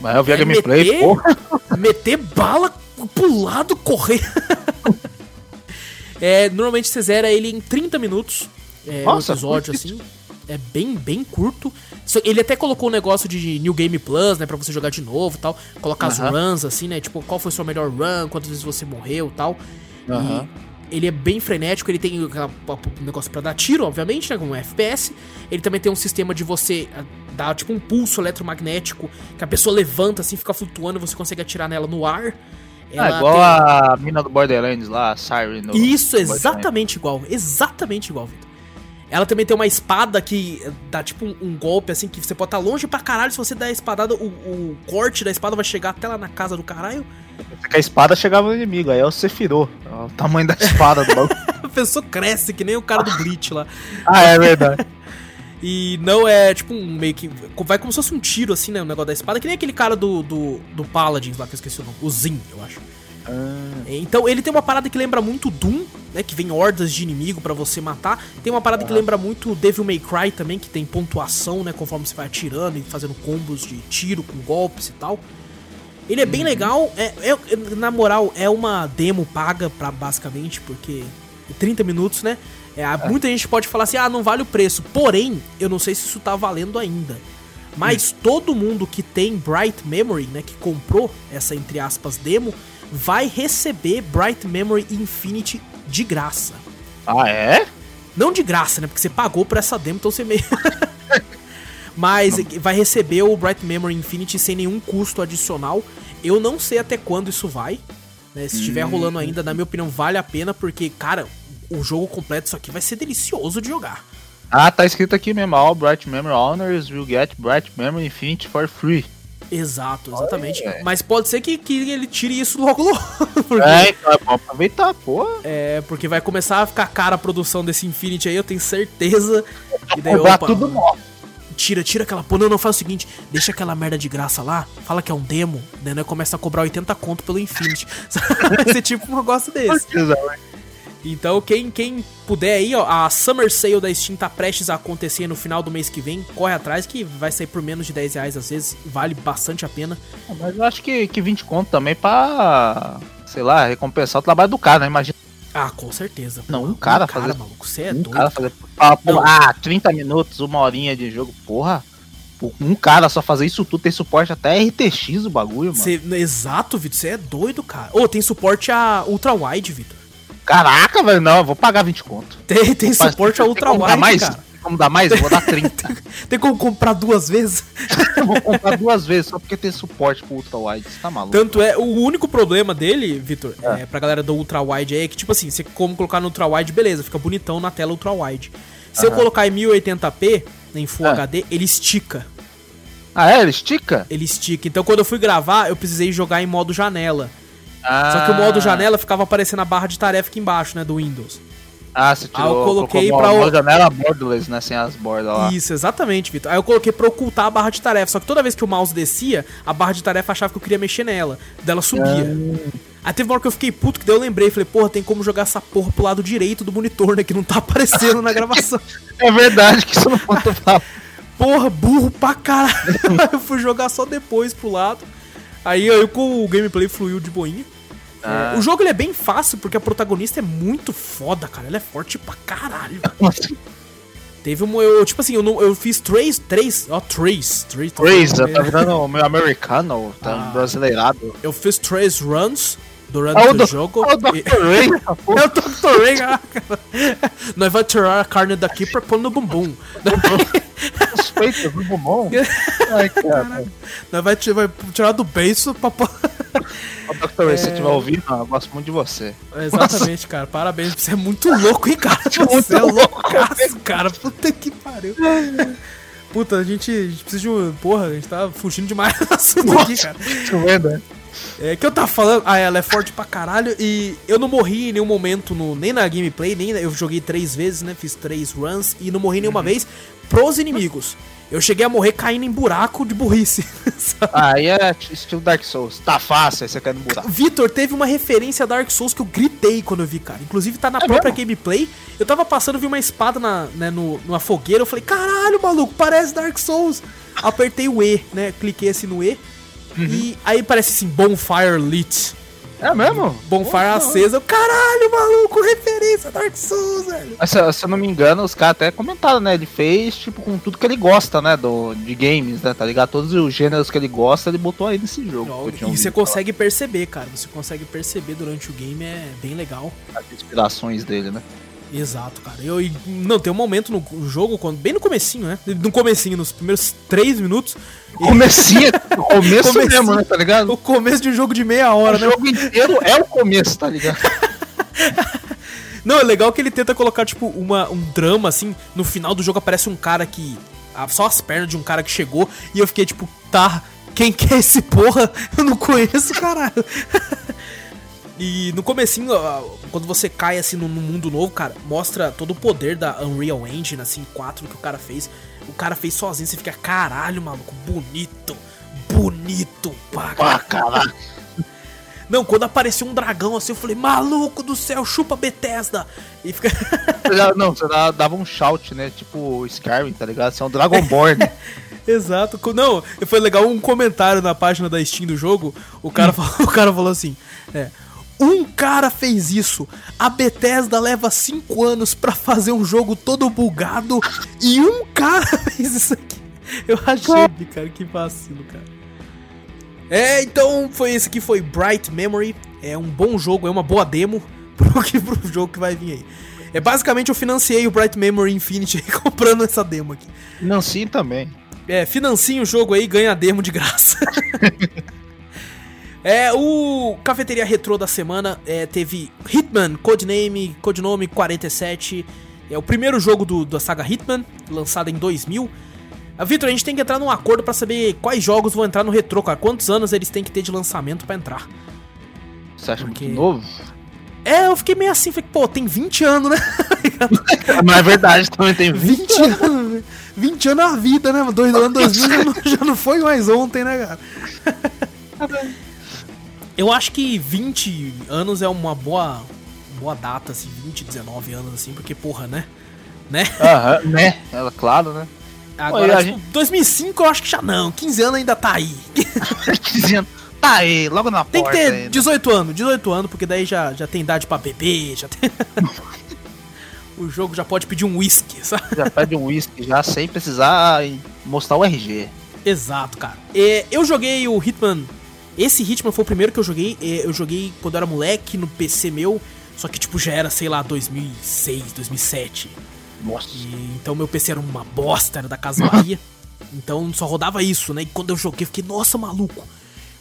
Mas eu vi a É gameplay, meter- porra. meter bala pro lado, correr. é, normalmente você zera ele em 30 minutos. É, Nossa, um episódio assim. É bem, bem curto. Ele até colocou um negócio de New Game Plus, né? Pra você jogar de novo e tal. Colocar as Aham. runs, assim, né? Tipo, qual foi sua melhor run, quantas vezes você morreu e tal. E ele é bem frenético, ele tem um negócio pra dar tiro, obviamente, né? Como um FPS. Ele também tem um sistema de você ah, dar tipo um pulso eletromagnético que a pessoa levanta assim, fica flutuando você consegue atirar nela no ar. Ah, Ela igual tem- a mina do Borderlands lá, a Siren. no- Isso, exatamente igual. Exatamente igual, Vitor. Ela também tem uma espada que dá tipo um, um golpe assim que você pode estar longe pra caralho. Se você der a espadada, o, o corte da espada vai chegar até lá na casa do caralho. Que a espada chegava no inimigo, aí é o Sephiroth. É o tamanho da espada do bagulho. A pessoa cresce que nem o cara do Bleach lá. ah, é verdade. E não é tipo um meio que. Vai como se fosse um tiro, assim, né? O negócio da espada, que nem aquele cara do, do, do Paladins lá, que eu esqueci o nome. O Zin, eu acho. Ah, Então ele tem uma parada que lembra muito Doom, né? Que vem hordas de inimigo pra você matar. Tem uma parada que lembra muito Devil May Cry também, que tem pontuação, né? Conforme você vai atirando e fazendo combos de tiro com golpes e tal. Ele é bem legal. É, é- na moral, é uma demo paga pra basicamente, porque 30 minutos, né? É, há- Muita gente pode falar assim, ah, não vale o preço. Porém, eu não sei se isso tá valendo ainda. Mas todo mundo que tem Bright Memory, né, que comprou essa entre aspas demo, vai receber Bright Memory Infinity de graça. ah, é? Não de graça, né? Porque você pagou por essa demo, então você meio. Mas vai receber o Bright Memory Infinity sem nenhum custo adicional. Eu não sei até quando isso vai. né? Se estiver rolando ainda, na minha opinião, vale a pena, porque, cara, o jogo completo, isso aqui vai ser delicioso de jogar. Ah, tá escrito aqui mesmo. All Bright Memory Owners will get Bright Memory Infinity for free. Exato, exatamente. Mas pode ser que, que ele tire isso logo logo. porque, É, então é bom aproveitar, porra. é, porque vai começar a ficar cara a produção desse Infinity aí, eu tenho certeza. E daí, opa, tudo. Tira, tira aquela porra. Não, não, faz o seguinte: deixa aquela merda de graça lá, fala que é um demo, daí nós começa a cobrar 80 conto pelo Infinity. Vai ser tipo um negócio desse. Então, quem, quem puder aí, ó, a Summer Sale da Steam tá prestes a acontecer no final do mês que vem. Corre atrás que vai sair por menos de 10 reais às vezes. Vale bastante a pena. Mas eu acho que, que 20 conto também pra, sei lá, recompensar o trabalho do cara, né? Imagina Ah, com certeza. Não, um cara cara, fazer- maluco, você é um doido. cara fazer. Ah, Não. ah, 30 minutos, uma horinha de jogo, porra. Um cara só fazer isso tudo, tem suporte até RTX o bagulho, mano. Cê- exato, Vitor, você é doido, cara. Ô, tem suporte a Ultra Wide, Vitor. Caraca, velho, não, eu vou pagar 20 conto. Tem, tem Faz- suporte a tem Ultra como dar Wide, mais? cara. Tem Como dar mais? Eu vou dar 30. Tem como comprar duas vezes? eu vou comprar duas vezes só porque tem suporte pro Ultra Wide. Você tá maluco? Tanto é, o único problema dele, Vitor, é. pra galera do Ultra Wide aí, é que, tipo assim, você como colocar no Ultra Wide, beleza, fica bonitão na tela Ultra Wide. Se eu Aham. colocar em 1080p, em Full É. HD, ele estica. Ah, é? Ele estica? Ele estica. Então quando eu fui gravar, eu precisei jogar em modo janela. Ah, Só que o modo janela ficava aparecendo a barra de tarefa aqui embaixo, né, do Windows. Ah, você Ah, eu tirou. coloquei colocou pra uma o- janela borderless, né? Sem as bordas lá. Isso, exatamente, Vitor. Aí eu coloquei pra ocultar a barra de tarefa. Só que toda vez que o mouse descia, a barra de tarefa achava que eu queria mexer nela. Dela subia. Aí teve uma hora que eu fiquei puto, que daí eu lembrei. Falei, porra, tem como jogar essa porra pro lado direito do monitor, né? Que não tá aparecendo na gravação. É verdade que isso não pode falar. Porra, burro pra caralho. Aí eu fui jogar só depois pro lado. Aí, aí com o gameplay fluiu de boinha. Ah. É, o jogo ele é bem fácil, porque a protagonista é muito foda, cara. Ela é forte pra caralho. Teve um. Eu, tipo assim, eu, não, eu fiz três. Três. Ó, três. Três. tô Trace, falando, tá é. virando meio americano, tá Ah. brasileirado. Eu fiz três runs durante Ah, o do- jogo. Ah, o Dr. Ray. É o Dr. Ray, ah, cara. Nós vamos tirar a carne daqui pra pôr no bumbum. Peitos do bumbum. Ai, cara. Nós vai tirar, vai tirar do beiço pra Dr. Ray, se você estiver ouvindo, eu gosto muito de você. Exatamente, cara. Parabéns. Você é muito louco, hein, cara? Muito Você é louco. loucaço, cara. Puta que pariu. Puta, a gente, a gente precisa de um. Porra, a gente tá fugindo demais do assunto aqui, cara. Tá vendo, né? É que eu tava falando, ah, ela é forte pra caralho e eu não morri em nenhum momento, no, nem na gameplay, nem na- eu joguei três vezes, né? Fiz três runs e não morri nenhuma vez pros inimigos. Eu cheguei a morrer caindo em buraco de burrice. sabe? Aí é estilo Dark Souls. Tá fácil, aí você quer no buraco. Vitor, teve uma referência a Dark Souls que eu gritei quando eu vi, cara. Inclusive tá na É própria mesmo? gameplay. Eu tava passando, vi uma espada na, né, no, numa fogueira. Eu falei, caralho, maluco, parece Dark Souls. Apertei o E, né? Cliquei assim no E. Uhum. E aí parece assim, Bonfire Lit. É mesmo? Bonfire acesa. Caralho, maluco, referência a Dark Souls, velho. Mas, se, se eu não me engano, os caras até comentaram, né? Ele fez, tipo, com tudo que ele gosta, né? Do, de games, né? Tá ligado? Todos os gêneros que ele gosta, ele botou aí nesse jogo. tinha E você consegue perceber, cara. Você consegue perceber durante o game, é bem legal. das inspirações dele, né? Exato, cara. Eu, e, não, tem um momento no jogo, quando, bem no comecinho, né? No comecinho, nos primeiros três minutos. e- Comecinho, começo Comecinho. mesmo, né? Tá ligado? O começo de um jogo de meia hora, O né? jogo inteiro é o começo, tá ligado? Não, é legal que ele tenta colocar, tipo, uma, um drama, assim. No final do jogo aparece um cara que. Só as pernas de um cara que chegou. E eu fiquei, tipo, tá. Quem que é esse porra? Eu não conheço, caralho. E no comecinho, quando você cai assim no, mundo novo, cara, mostra todo o poder da Unreal Engine, assim, 4 que o cara fez. O cara fez sozinho, você fica, caralho, maluco, bonito, bonito, pá, pá caralho. Não, quando apareceu um dragão assim, eu falei, maluco do céu, chupa Bethesda. E fica. não, você dava um shout, né? Tipo Skyrim, tá ligado? Você é um Dragonborn. Exato. Não, foi legal um comentário na página da Steam do jogo. O cara, hum. falou, o cara falou assim: é, um cara fez isso. A Bethesda leva 5 anos para fazer um jogo todo bugado e um cara fez isso aqui. Eu achei, cara, que vacilo, cara. É, então foi esse aqui foi Bright Memory. É um bom jogo, é uma boa demo pro, que, pro jogo que vai vir aí. É basicamente eu financiei o Bright Memory Infinity comprando essa demo aqui. Financie também. É, financie o jogo aí, ganha a demo de graça. É, o Cafeteria Retrô da semana é, teve Hitman, Codename, Codinome 47. É o primeiro jogo do, da saga Hitman, lançado em 2000. Ah, Vitor, a gente tem que entrar num acordo para saber quais jogos vão entrar no retrô, cara. Quantos anos eles têm que ter de lançamento para entrar? Você acha Porque... muito novo? É, eu fiquei meio assim, falei, pô, tem 20 anos, né? Não é verdade, também tem 20, 20 anos. 20 anos a vida, né? Dois anos 2000 já não, já não foi mais ontem, né, cara? Eu acho que 20 anos é uma boa boa data, assim, 20, 19 anos, assim, porque, porra, né? Né? Aham, né? Ela, claro, né? Agora, tipo, gente... 2005 eu acho que já não, 15 anos ainda tá aí. 15 anos. Tá aí, logo na tem porta. Tem que ter 18 anos, 18 anos, porque daí já, já tem idade pra beber, já tem. o jogo já pode pedir um whisky, sabe? Já pede um whisky, já sem precisar mostrar o RG. Exato, cara. É, eu joguei o Hitman esse Hitman foi o primeiro que eu joguei. É, eu joguei quando eu era moleque no PC meu. Só que, tipo, já era, sei lá, 2006, 2007. Nossa. E, então meu PC era uma bosta, era da Casa Bahia. então só rodava isso, né? E quando eu joguei, eu fiquei, nossa, maluco.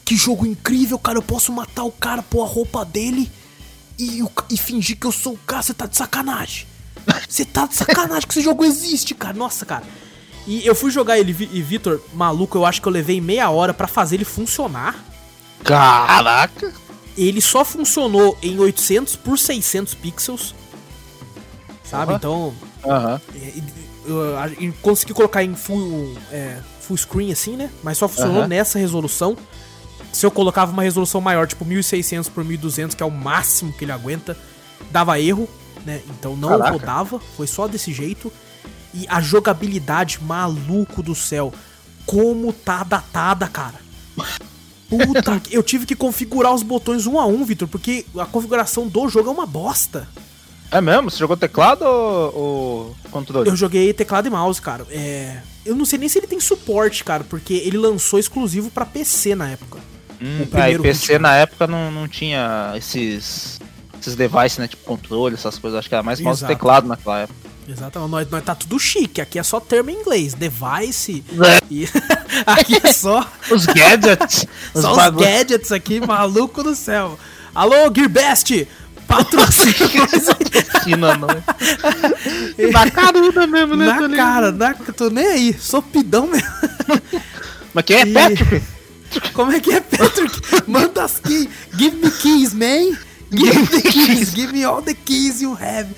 Que jogo incrível, cara. Eu posso matar o cara, pôr a roupa dele e, e fingir que eu sou o cara. Você tá de sacanagem. Você tá de sacanagem que esse jogo existe, cara. Nossa, cara. E eu fui jogar ele, e Vitor, maluco, eu acho que eu levei meia hora para fazer ele funcionar. Caraca! Ele só funcionou em 800 por 600 pixels. Sabe? Uhum. Então. Uhum. Eu, consegui colocar em full, é, full screen assim, né? Mas só funcionou uhum. nessa resolução. Se eu colocava uma resolução maior, tipo 1600 por 1200, que é o máximo que ele aguenta, dava erro, né? Então não Caraca. rodava, foi só desse jeito. E a jogabilidade, maluco do céu, como tá datada, cara. Puta, eu tive que configurar os botões um a um, Vitor, porque a configuração do jogo é uma bosta. É mesmo? Você jogou teclado ou, ou controle? Eu joguei teclado e mouse, cara. É... Eu não sei nem se ele tem suporte, cara, porque ele lançou exclusivo para PC na época. Hum, é, PC na época não, não tinha esses, esses devices, né? Tipo controle, essas coisas. Acho que era mais mouse e teclado naquela época. Exatamente. Nós, nós tá tudo chique. Aqui é só termo em inglês. Device. É. E... aqui é só. os gadgets. só os, os gadgets aqui, maluco do céu. Alô, Gearbest! Patrocina não. na caruda mesmo, né? Na cara, na, tô nem aí. Sou pidão mesmo. Mas quem é e... Patrick? Como é que é, Patrick? Manda as keys. Give me keys, man. Give me the keys. Give me all the keys you have.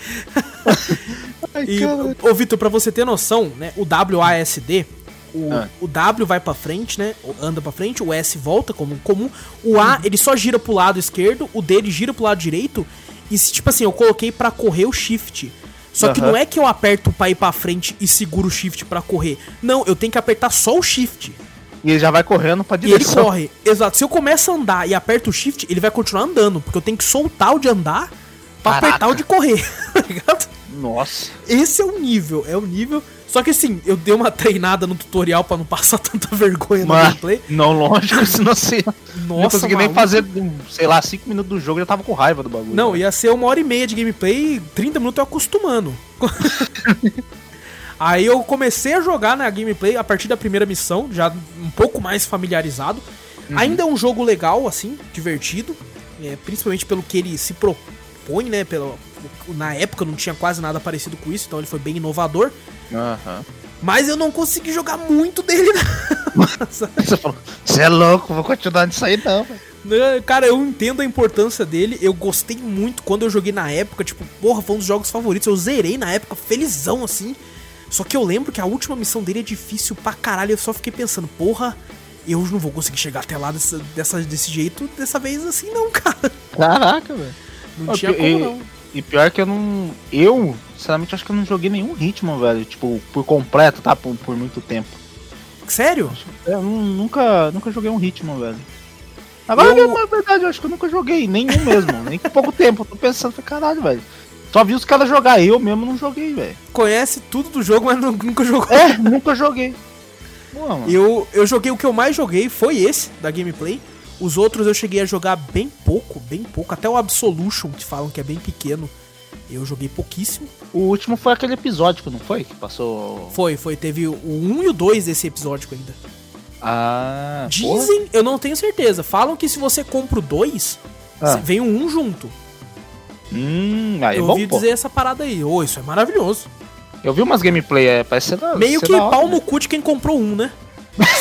Ai, e, ô, Vitor, pra você ter noção, né? O WASD, o, ah. o W vai para frente, né? Anda para frente, o S volta como comum. O A, ele só gira pro lado esquerdo, o D ele gira pro lado direito. E tipo assim, eu coloquei para correr o shift. Só que não é que eu aperto pra ir pra frente e seguro o shift para correr. Não, eu tenho que apertar só o shift. E ele já vai correndo pra direção. E ele corre. Exato. Se eu começo a andar e aperto o shift, ele vai continuar andando. Porque eu tenho que soltar o de andar pra Caraca. apertar o de correr. tá ligado? Nossa. Esse é o nível, é o nível. Só que assim, eu dei uma treinada no tutorial para não passar tanta vergonha Mas, no gameplay. Não, lógico, senão você. Nossa, não consegui nem fazer, sei lá, 5 minutos do jogo já tava com raiva do bagulho. Não, ia ser uma hora e meia de gameplay, 30 minutos eu acostumando. Aí eu comecei a jogar na gameplay a partir da primeira missão, já um pouco mais familiarizado. Uhum. Ainda é um jogo legal, assim, divertido. É, principalmente pelo que ele se propõe, né? Pelo, Na época não tinha quase nada parecido com isso, então ele foi bem inovador. Mas eu não consegui jogar muito dele, não. Você falou, você é louco, vou continuar nisso aí não, velho. Né, Cara, eu entendo a importância dele. Eu gostei muito quando eu joguei na época. Tipo, porra, foi um dos jogos favoritos. Eu zerei na época, felizão assim. Só que eu lembro que a última missão dele é difícil pra caralho. Eu só fiquei pensando, porra, eu não vou conseguir chegar até lá dessa, dessa- desse jeito dessa vez assim, não, cara. Caraca, velho. Não Ó, tinha e- como não. E pior que eu não. Eu, sinceramente, acho que eu não joguei nenhum ritmo, velho. Tipo, por completo, tá? Por, por muito tempo. Sério? Eu nu- nunca, nunca joguei um ritmo, velho. Agora, Eu- na verdade, eu acho que eu nunca joguei nenhum mesmo. nem com pouco tempo. Eu tô pensando, falei, caralho, velho. Só vi os caras jogar, eu mesmo não joguei, velho. Conhece tudo do jogo, mas nu- nunca jogou. É, nunca joguei. Pô. Eu, eu joguei o que eu mais joguei foi esse da gameplay. Os outros eu cheguei a jogar bem pouco, bem pouco. Até o Absolution, que falam que é bem pequeno. Eu joguei pouquíssimo. O último foi aquele episódio, não foi? Que passou. Foi, foi. Teve o 1 e o 2 desse episódio ainda. Ah. porra. Dizem, eu não tenho certeza. Falam que se você compra o 2, Ah. vem o 1 junto. Hum, aí é eu bom, ouvi pô. dizer essa parada aí. Ô, isso é maravilhoso. Eu vi umas gameplay, é, parece ser da, Meio ser que pau né? no cu de quem comprou um, né?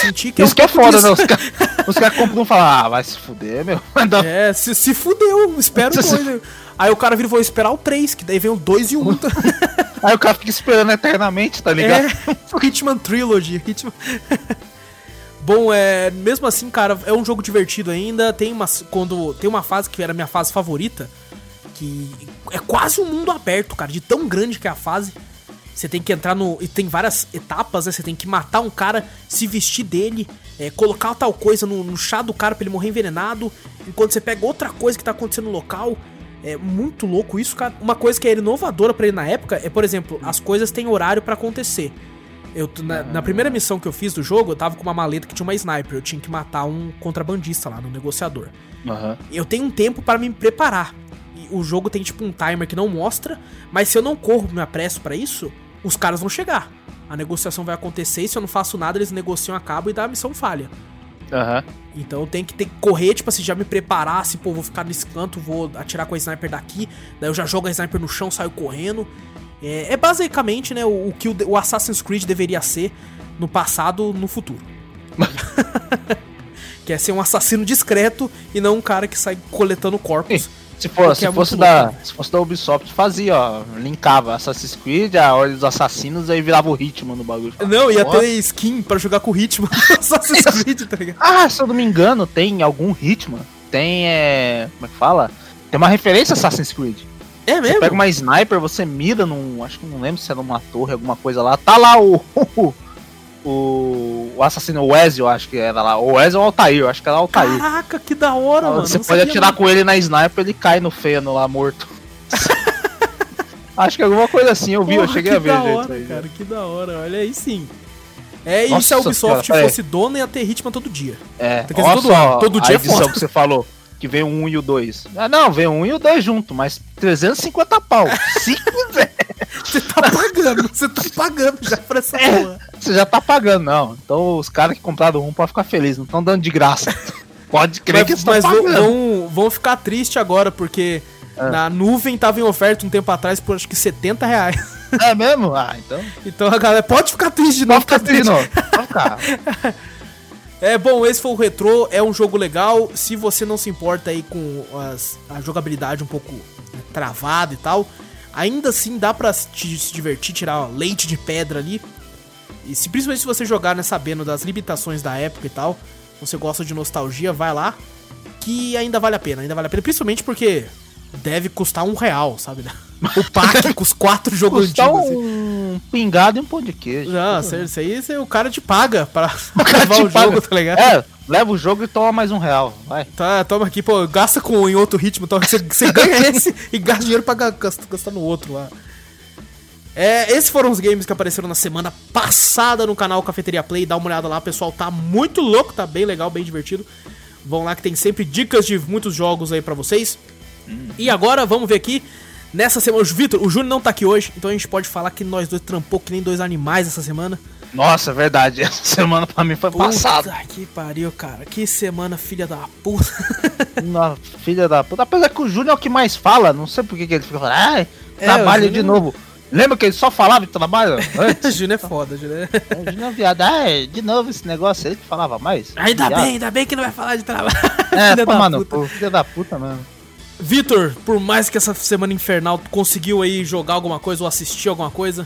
Senti que Isso um que é foda, disso. né? Os caras os cara compram e falam, ah, vai se fuder, meu. É, se, se fudeu, espero o Se- 2. Aí o cara vira, vou esperar o 3, que daí vem o 2 e o 1. tá? Aí o cara fica esperando eternamente, tá ligado? É, Hitman Trilogy. Hitman... Bom, é, mesmo assim, cara, é um jogo divertido ainda. Tem uma, quando, tem uma fase que era minha fase favorita, que é quase um mundo aberto, cara, de tão grande que é a fase. Você tem que entrar no. E tem várias etapas, né? Você tem que matar um cara, se vestir dele, é, colocar tal coisa no, no chá do cara pra ele morrer envenenado. Enquanto você pega outra coisa que tá acontecendo no local. É muito louco isso, cara. Uma coisa que era inovadora pra ele na época é, por exemplo, as coisas têm horário pra acontecer. Eu, na, na primeira missão que eu fiz do jogo, eu tava com uma maleta que tinha uma sniper. Eu tinha que matar um contrabandista lá no negociador. Aham. Eu tenho um tempo para me preparar. O jogo tem tipo um timer que não mostra, mas se eu não corro, me apresso pra isso, os caras vão chegar. A negociação vai acontecer e se eu não faço nada, eles negociam, acabam e dá a missão falha. Aham. Então eu tenho que ter que correr, tipo assim, já me preparar, assim, pô, vou ficar nesse canto, vou atirar com a sniper daqui, daí eu já jogo a sniper no chão, saio correndo. É, é basicamente, né, o, o que o, o Assassin's Creed deveria ser no passado, no futuro. que é ser um assassino discreto e não um cara que sai coletando corpos. Se, for, Porque se, é fosse da, louco. se fosse da Ubisoft, fazia, ó. Linkava Assassin's Creed, a Ordem dos Assassinos, aí virava o ritmo no bagulho. Não, ia ter skin pra jogar com o ritmo do Assassin's Creed, tá ligado? Ah, se eu não me engano, tem algum ritmo. Tem, é... Como é que fala? Tem uma referência a Assassin's Creed. É Você mesmo? pega uma sniper, você mira num. Acho que não lembro se é numa torre, alguma coisa lá. Tá lá o. O, o assassino, o Ezio, eu acho que era lá. O Ezio ou o Altair, eu acho que era o Altair. Caraca, que da hora, mano. você pode atirar não. com ele na sniper, ele cai no feno lá, morto. acho que alguma coisa assim, eu vi, eu Porra, cheguei que a ver. da gente, hora, aí, cara, que da hora. Olha aí sim. É, e Nossa se a Ubisoft senhora, fosse dona, ia ter Hitman todo dia. É, Quer dizer, olha todo só todo a dia é edição foda. que você falou, que vem o 1 e o 2. Ah, não, vem o 1 e o 2 junto, mas 350 pau. Se quiser, Você tá pagando, você tá pagando já pra essa porra. você já tá pagando, não. Então os caras que compraram um podem ficar felizes, não estão dando de graça. Pode crer que Mas, estão mas vão, pagando. vão, vão ficar tristes agora, porque Ah. na nuvem tava em oferta um tempo atrás por acho que 70 reais. É mesmo? Ah, então. Então a galera pode ficar triste de novo. fica tá triste. triste, não. Pode ficar. É bom, esse foi o Retro, é um jogo legal. Se você não se importa aí com as- a jogabilidade um pouco travada e tal, ainda assim dá pra se, te- se divertir, tirar leite de pedra ali. E se, principalmente se você jogar né, sabendo das limitações da época e tal, você gosta de nostalgia, vai lá. Que ainda vale a pena, ainda vale a pena. Principalmente porque deve custar um real, sabe? O pack com os quatro jogos Custar antigos. assim. um pingado e um pão de queijo. Não, isso aí o cara te paga pra te o paga. jogo, tá ligado? É, leva o jogo e toma mais um real. Vai. Tá, toma aqui, pô, gasta com em outro ritmo, você, você ganha esse e gasta dinheiro pra ga- gastar, gastar no outro lá. É, esses foram os games que apareceram na semana passada no canal Cafeteria Play, dá uma olhada lá, pessoal, tá muito louco, tá bem legal, bem divertido. Vão lá que tem sempre dicas de muitos jogos aí pra vocês. E agora vamos ver aqui nessa semana, o Vitor, o Júnior não tá aqui hoje, então a gente pode falar que nós dois trampou que nem dois animais essa semana. Nossa, é verdade. Essa semana pra mim foi passada. Puta que pariu, cara. Que semana, filha da puta. Nossa, filha da puta. Apesar que o Júnior é o que mais fala, não sei por que que ele fica falando, ai, É, trabalho de Júnior- novo. Lembra que ele só falava de trabalho antes? Júnior é foda, Júnior. é- Júnior é viado, ai, de novo esse negócio, ele que falava mais. Ainda Viado. bem, ainda bem que não vai falar de trabalho. É, Filha pô, da mano, puta. pô, filha da puta mesmo. Vitor, por mais que essa semana infernal tu conseguiu aí jogar alguma coisa ou assistir alguma coisa?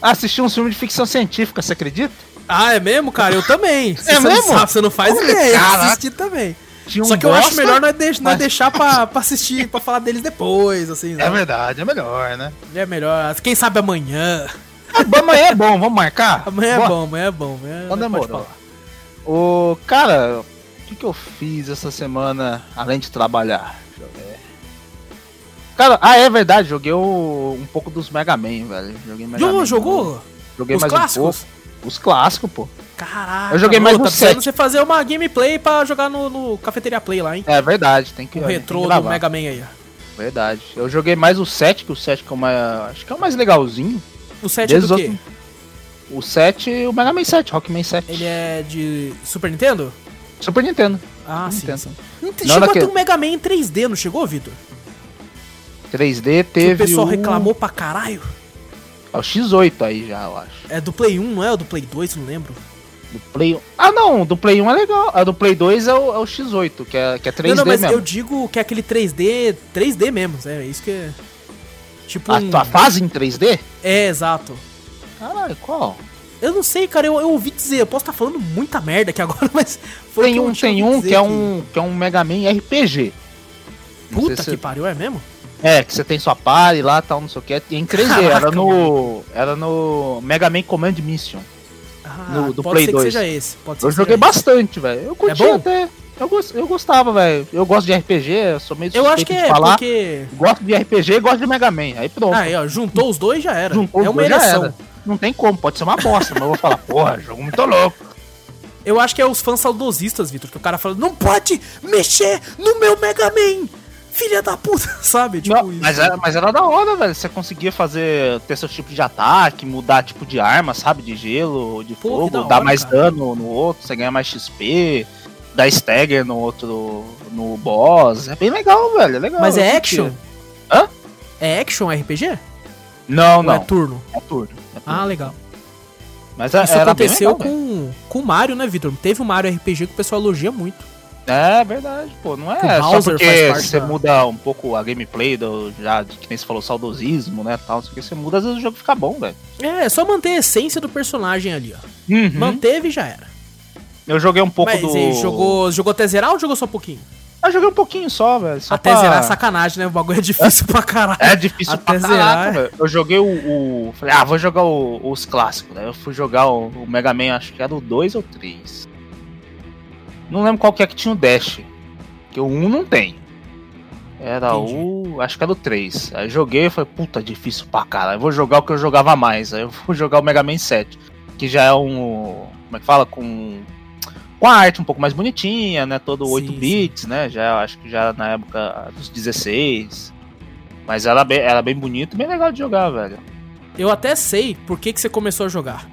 Assisti um filme de ficção científica, você acredita? Ah, é mesmo, cara? Eu também. É você não mesmo? sabe, você não faz Olha, ideia. Eu assisti também. Um Só que eu acho bosta, melhor nós, deix- mas- deixar pra, pra assistir, pra falar deles depois, assim. É né? verdade, é melhor, né? É melhor. Quem sabe amanhã. Amanhã é bom, vamos marcar? Amanhã é Bora. bom, amanhã é bom. Amanhã pode demorou. falar. O cara, o que, que eu fiz essa semana além de trabalhar? Ver. Cara, ah, é verdade, joguei o- um pouco dos Mega Man, velho. Joguei Mega Jogou? Man. Jogou? Joguei Os mais um clássicos? pouco. Os clássicos, pô. Caraca. Eu joguei mais tá precisando set. você fazer uma gameplay pra jogar no, no Cafeteria Play lá, hein? É verdade, tem que, O tem que retrô do gravar. Mega Man aí, ó. Verdade. Eu joguei mais o 7, que o 7 que é o mais. Acho que é o mais legalzinho. O 7 é do Desde quê? O 7, o Mega Man 7, Rockman 7. Ele é de Super Nintendo? Super Nintendo. Ah, sim, Nintendo. sim. Não chegou a ter um Mega Man em 3D, não chegou, Vitor? 3D Que teve. o pessoal o... reclamou pra caralho. É o X8 aí já, eu acho. É do Play 1, não é? O do Play 2, não lembro. Do Play 1. Ah, não, do Play 1 é legal. A do Play 2 é o, é o X8, que é, que é 3D não, não, mas mesmo. eu digo que é aquele 3D, 3D mesmo, é isso que é. Tipo A um... tua fase em 3D? É, exato. Caralho, qual? Eu não sei, cara, eu, eu ouvi dizer, eu posso estar falando muita merda aqui agora, mas foi o Tem que eu um, tem um que é um, que é um Mega Man RPG. Puta se- que pariu, é mesmo? É, que você tem sua party lá tal, não sei o que. Em 3D, era Caraca, no. Era no Mega Man Command Mission. Ah, No- do Play ser 2. que seja esse. Pode ser Eu joguei esse. bastante, velho. Eu curti bom? até. Eu, eu gostava, velho. Eu gosto de RPG, eu sou meio Eu acho que é, falar. porque. Gosto de RPG e gosto de Mega Man. Aí pronto. Aí, ó, juntou os dois já era. Juntou é uma ereção. Não tem como, pode ser uma bosta, mas eu vou falar, porra, jogo muito louco. Eu acho que é os fãs saudosistas, Vitor, que o cara fala, não pode mexer no meu Mega Man! Filha da puta, sabe? Tipo Não, isso. mas, era, mas era da hora, velho. Você conseguia fazer, ter seu tipo de ataque, mudar tipo de arma, sabe? De gelo, de Pô, fogo, da dar hora, mais cara. dano no outro, você ganha mais XP, dar stagger no outro, no boss. É bem legal, velho. É legal. Mas é action? Hã? É action RPG? Não, Ou não. é turno? É turno. é turno. Ah, legal. Mas é- Isso aconteceu legal, com, com o Mario, né, Vitor? Teve o Mario RPG que o pessoal elogia muito. É verdade, pô. Não Que é só porque você da- muda um pouco a gameplay do, já, que nem você falou, saudosismo, né, tal, não sei o que, você muda, às vezes o jogo fica bom, velho. É, é só manter a essência do personagem ali, ó. Uhum. Manteve e já era. Eu joguei um pouco Mas do... e jogou, jogou até zerar ou jogou só um pouquinho? Eu joguei um pouquinho só, velho. só até pra- zerar é sacanagem, né? O bagulho é difícil pra caralho. É difícil Até pra zerar, é. velho. Eu joguei o, o- Falei, ah, vou jogar o- os clássicos, né? Eu fui jogar o, o Mega Man, acho que era o 2 ou 3. Não lembro qual que é que tinha o Dash. Que o 1 não tem. Era Entendi. o. Acho que era o 3. Aí joguei e falei, puta, difícil pra caralho. Eu vou jogar o que eu jogava mais. Aí eu vou jogar o Mega Man 7. Que já é um. Como é que fala? Com. Com a arte um pouco mais bonitinha, né? Todo Sim, 8 bits, né? Já acho que já na época dos 16. Mas era bem, era bem bonito e bem legal de jogar, velho. Eu até sei por que, que você começou a jogar.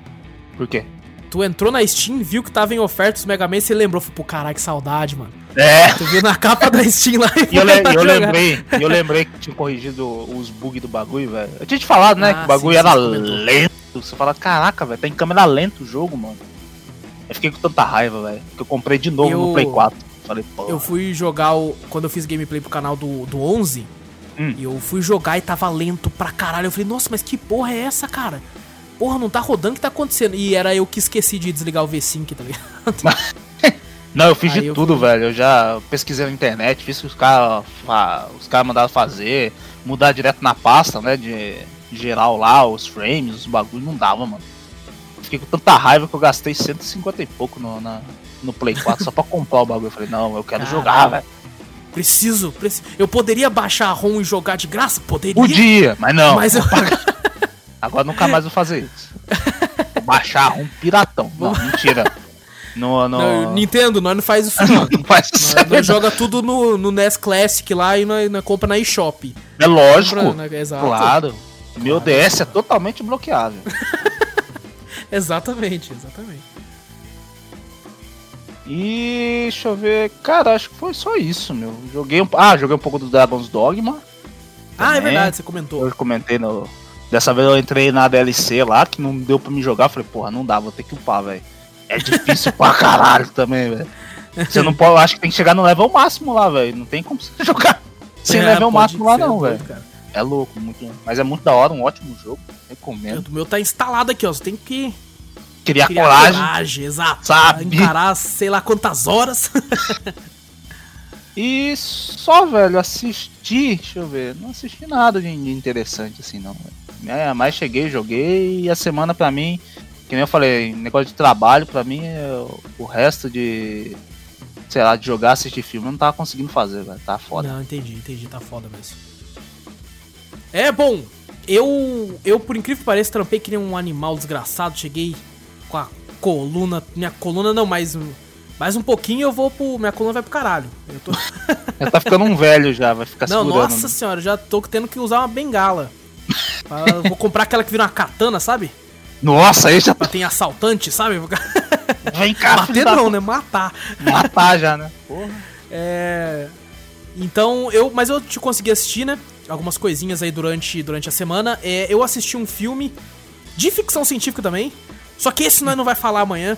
Por quê? Tu entrou na Steam, viu que tava em oferta os Mega Man e você lembrou. Falei, pô, caralho, que saudade, mano. É! Tu viu na capa da Steam lá E eu, le- eu lembrei, e eu lembrei que tinha corrigido os bugs do bagulho, velho. Eu tinha te falado, né? Ah, que o bagulho sim, era lento. Você fala, caraca, velho, tá em câmera lenta o jogo, mano. Eu fiquei com tanta raiva, velho. Que eu comprei de novo Eu- no Play 4. Falei, pô. Eu fui jogar o. Quando eu fiz gameplay pro canal do, do 11, Hum. eu fui jogar e tava lento pra caralho. Eu falei, nossa, mas que porra é essa, cara? Porra, não tá rodando, o que tá acontecendo? E era eu que esqueci de desligar o V5, tá ligado? Não, eu fiz Aí de eu tudo, fui- velho. Eu já pesquisei na internet, fiz o que os caras os caras mandaram fazer, mudar direto na pasta, né? De geral lá, os frames, os bagulhos, não dava, mano. Fiquei com tanta raiva que eu gastei 150 e pouco no, na- no Play 4 só pra comprar o bagulho. Eu falei, não, eu quero Caralho. jogar, velho. Preciso, preciso. Eu poderia baixar a ROM e jogar de graça? Poderia. Podia, mas não. Mas eu. Agora nunca mais vou fazer isso. Vou baixar um piratão. Não, mentira. No, no... Não, Nintendo, nós não faz isso não. não faz isso. Nós, nós joga tudo no, no NES Classic lá e nós, nós compra na eShop. É lógico. Compra, né, exato. Claro. Meu DS é totalmente bloqueável. exatamente, exatamente. E deixa eu ver. Cara, acho que foi só isso, meu. Joguei um. Ah, joguei um pouco do Dragon's Dogma. Ah, é Também. verdade, você comentou. Eu comentei no. Dessa vez eu entrei na DLC lá, que não deu pra me jogar. Falei, porra, não dá, vou ter que upar, velho. É difícil pra caralho também, velho. Você não pode. eu Acho que tem que chegar no level máximo lá, velho. Não tem como você jogar sem É, level máximo lá, não, velho. É louco, muito. Mas é muito da hora, um ótimo jogo. O Recomendo. meu tá instalado aqui, ó. Você tem que Criar, criar coragem. coragem, exato. Sabe? Encarar sei lá quantas horas. E só, velho, assisti. Deixa eu ver. Não assisti nada de interessante assim, não. É, mas cheguei, joguei. E a semana pra mim, que nem eu falei, negócio de trabalho, pra mim, é o resto de. Sei lá, de jogar, assistir filme, eu não tava conseguindo fazer, velho. Tá foda. Não, entendi, entendi. Tá foda mesmo. É, bom, eu, eu por incrível que pareça, trampei que nem um animal desgraçado. Cheguei com a coluna. Minha coluna não, mais, um- mais um pouquinho eu vou pro. Minha coluna vai pro caralho. Eu tô... Já tá ficando um velho já, vai ficar Não, segurando. nossa senhora, eu já tô tendo que usar uma bengala. Ah, eu vou comprar aquela que vira uma katana, sabe? Nossa, aí já Pra ter assaltante, sabe? vem cá, Bater não, né? Matar. Matar já, né? Porra. É. Então, eu. Mas eu te consegui assistir, né? Algumas coisinhas aí durante, durante a semana. É, eu assisti um filme de ficção científica também. Só que esse nós não vai falar amanhã.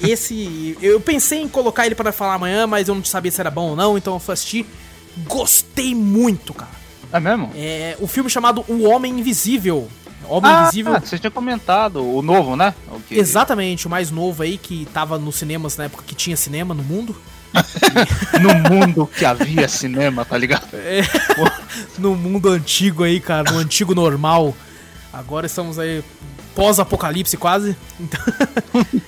Esse. Eu pensei em colocar ele para falar amanhã, mas eu não sabia se era bom ou não, então eu fui assistir. Gostei muito, cara. É mesmo? É o filme chamado O Homem Invisível. Homem Ah, Invisível. você tinha comentado, o novo, né? O que- Exatamente, o mais novo aí, que tava nos cinemas na época que tinha cinema no mundo. No mundo que havia cinema, tá ligado? no mundo antigo aí, cara, no antigo normal. Agora estamos aí pós-apocalipse quase. Então...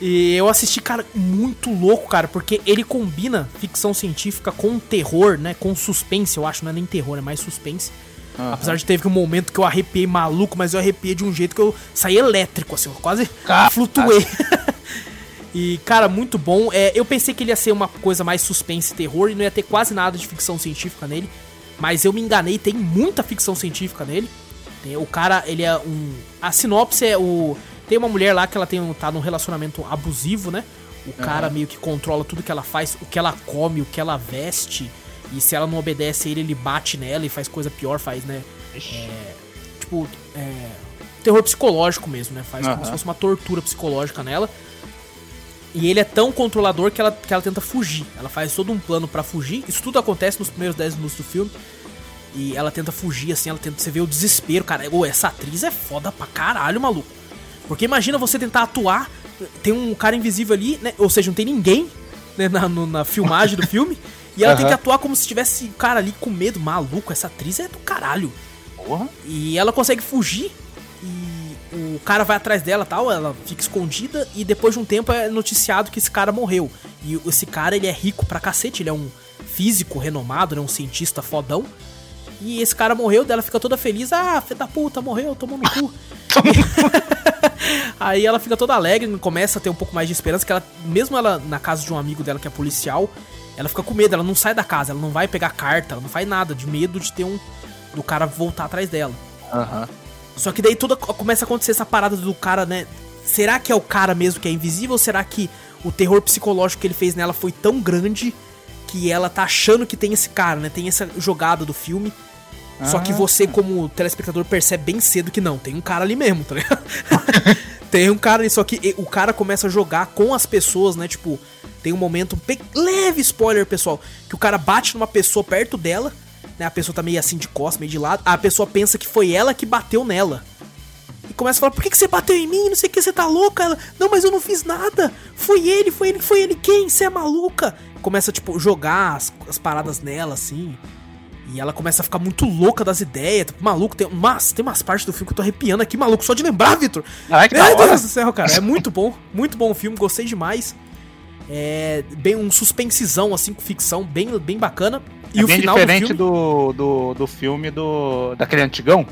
e eu assisti, cara, muito louco, cara, porque ele combina ficção científica com terror, né? Com suspense, eu acho, não é nem terror, é mais suspense. Aham. Apesar de teve um momento que eu arrepiei maluco, mas eu arrepiei de um jeito que eu saí elétrico, assim, eu quase Caraca. flutuei. E, cara, muito bom. É, eu pensei que ele ia ser uma coisa mais suspense e terror e não ia ter quase nada de ficção científica nele. Mas eu me enganei, tem muita ficção científica nele. Tem- o cara, ele é um. A sinopse é o. Tem uma mulher lá que ela tem um, tá num relacionamento abusivo, né? O cara meio que controla tudo que ela faz, o que ela come, o que ela veste. E se ela não obedece a ele, ele bate nela e faz coisa pior, faz, né? tipo, é, terror psicológico mesmo, né? Faz como Aham. se fosse uma tortura psicológica nela. E ele é tão controlador que ela, que ela tenta fugir. Ela faz todo um plano pra fugir. Isso tudo acontece nos primeiros 10 minutos do filme. E ela tenta fugir, assim, ela tenta. Você vê o desespero, cara. Ô, essa atriz é foda pra caralho, maluco. Porque imagina você tentar atuar, tem um cara invisível ali, né? Ou seja, não tem ninguém né, na, no- na filmagem do filme. E ela tem Aham. que atuar como se tivesse o cara ali com medo, maluco. Essa atriz é do caralho. Porra. E ela consegue fugir o cara vai atrás dela tal, ela fica escondida e depois de um tempo é noticiado que esse cara morreu. E esse cara, ele é rico pra cacete, ele é um físico renomado, né, um cientista fodão. E esse cara morreu, dela fica toda feliz, ah, filho da puta, morreu, tomou no cu. Aí ela fica toda alegre, começa a ter um pouco mais de esperança, que ela, mesmo ela na casa de um amigo dela que é policial, ela fica com medo, ela não sai da casa, ela não vai pegar carta, ela não faz nada, de medo de ter um. do cara voltar atrás dela. Aham. Só que daí toda começa a acontecer essa parada do cara, né? Será que é o cara mesmo que é invisível ou será que o terror psicológico que ele fez nela foi tão grande que ela tá achando que tem esse cara, né? Tem essa jogada do filme. Só que Ah. você, como telespectador, percebe bem cedo que não, tem um cara ali mesmo, tá ligado? tem um cara ali, só que o cara começa a jogar com as pessoas, né? Tipo, tem um momento, leve spoiler, pessoal, que o cara bate numa pessoa perto dela, né? A pessoa tá meio assim de costas, meio de lado, a pessoa pensa que foi ela que bateu nela. E começa a falar, por que, que você bateu em mim? Não sei o que, você tá louca? Ela, não, mas eu não fiz nada. Foi ele, foi ele, foi ele quem? Você é maluca? Começa, tipo, jogar as, as paradas nela, assim. E ela começa a ficar muito louca das ideias. Tipo, maluco, tem, mas, tem umas partes do filme que eu tô arrepiando aqui, maluco, só de lembrar, Vitor. Ai, que da Meu. Deus do céu, cara. É muito bom. Muito bom o filme, gostei demais. É bem um suspensezão, assim, com ficção, bem, bem bacana. E é o bem final diferente do filme, do, do, do filme do, daquele antigão.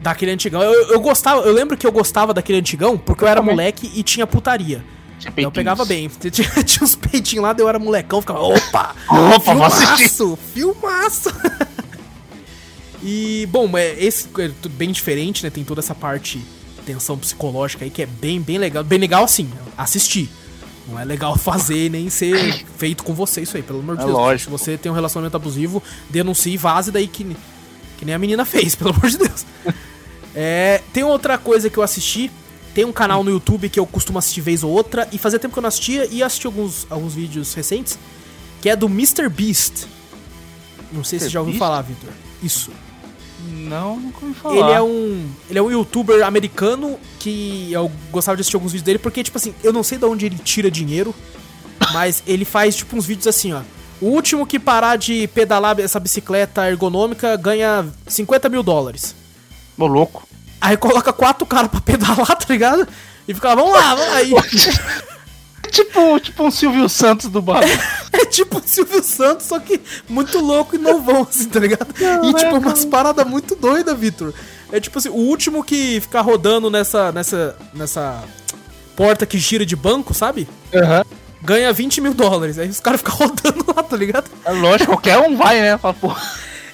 daquele antigão. Eu, eu gostava, eu lembro que eu gostava daquele antigão porque eu, Eu era também. moleque e tinha putaria. Tinha Então eu pegava bem. Tinha, tinha uns peitinhos lá, eu era molecão, ficava, opa! Opa, vou assistir. filmaço! Filmaço! e, bom, é, esse é tudo bem diferente, né? Tem toda essa parte tensão psicológica aí que é bem, bem legal. Bem legal assim, assistir. Não é legal fazer nem ser feito com você isso aí, pelo amor de É Deus. lógico. Se você tem um relacionamento abusivo, denuncie e vaze daí que, que nem a menina fez, pelo amor de Deus. É, tem outra coisa que eu assisti. Tem um canal no YouTube que eu costumo assistir vez ou outra. E fazia tempo que eu não assistia e assisti alguns, alguns vídeos recentes. Que é do Mr. Beast. Não sei se você já ouviu Beast? falar, Victor. Isso. Não, nunca ouvi falar. Ele é um. Ele é um youtuber americano que eu gostava de assistir alguns vídeos dele, porque, tipo assim, eu não sei de onde ele tira dinheiro, mas ele faz, tipo, uns vídeos assim, ó. O último que parar de pedalar essa bicicleta ergonômica ganha 50 mil dólares. Ô, louco. Aí coloca quatro caras pra pedalar, tá ligado? E fica lá, vamos lá, vamos lá. Tipo, tipo um Silvio Santos do bagulho. é tipo o Silvio Santos, só que muito louco e novão, assim, tá ligado? E tipo, umas paradas muito doidas, Vitor. É tipo assim, o último que ficar rodando nessa, nessa, nessa porta que gira de banco, sabe? Aham. Ganha 20 mil dólares. Aí os caras ficam rodando lá, tá ligado? É lógico, qualquer um vai, né? Fala.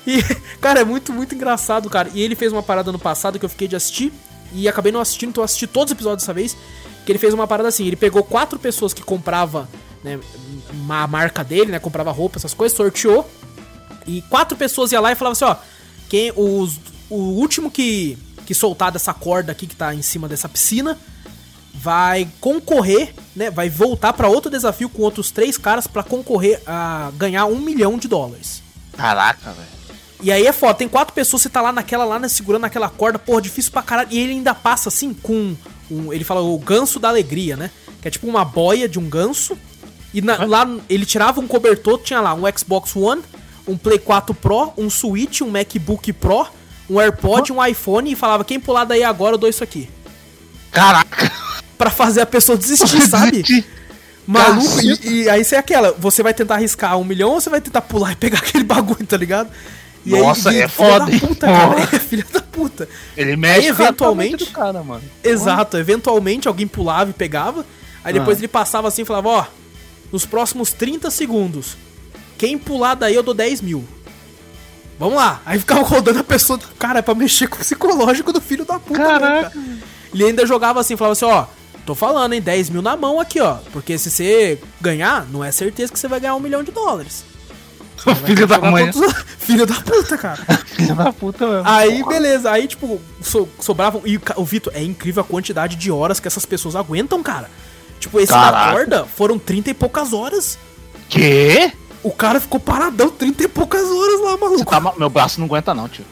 E, cara, é muito, muito engraçado, cara. E ele fez uma parada no passado que eu fiquei de assistir. E acabei não assistindo, então eu assisti todos os episódios dessa vez. Que ele fez uma parada assim: ele pegou quatro pessoas que comprava né, a marca dele, né? Comprava roupa, essas coisas, sorteou. E quatro pessoas iam lá e falavam assim: ó, quem, os, o último que, que soltar dessa corda aqui que tá em cima dessa piscina vai concorrer, né? Vai voltar pra outro desafio com outros três caras pra concorrer a ganhar um milhão de dólares. Caraca, velho. E aí é foda, tem quatro pessoas, você tá lá naquela, lá né, segurando aquela corda, porra, difícil pra caralho. E ele ainda passa assim com. Um, ele fala o ganso da alegria, né? Que é tipo uma boia de um ganso. E na- lá ele tirava um cobertor, tinha lá um Xbox One, um Play 4 Pro, um Switch, um MacBook Pro, um AirPod, um iPhone e falava: quem pular daí agora eu dou isso aqui. Caraca. Pra fazer a pessoa desistir, sabe? Maluco, e, e aí você é aquela, você vai tentar arriscar um milhão ou você vai tentar pular e pegar aquele bagulho, tá ligado? E Nossa, é filha foda, da hein? puta, cara, é filha da puta. Ele mexe Aí, eventualmente- mente do cara, mano. Exato, eventualmente alguém pulava e pegava, aí depois Ah. ele passava assim e falava, ó, nos próximos 30 segundos, quem pular daí eu dou 10 mil. Vamos lá. Aí ficava rodando a pessoa, cara, é pra mexer com o psicológico do filho da puta. né, Caraca. cara? Ele ainda jogava assim, falava assim, ó, tô falando, hein, 10 mil na mão aqui, ó. Porque se você ganhar, não é certeza que você vai ganhar um milhão de dólares. Filho da Jogar mãe. Filho da puta, cara. Filho da puta mesmo. Aí, beleza. Aí, tipo, so- sobravam. E o, Vitor, é incrível a quantidade de horas que essas pessoas aguentam, cara. Tipo, esse da Caraca. corda foram 30 e poucas horas. Quê? O cara ficou paradão 30 e poucas horas lá, maluco. tá Meu braço não aguenta, não, tio.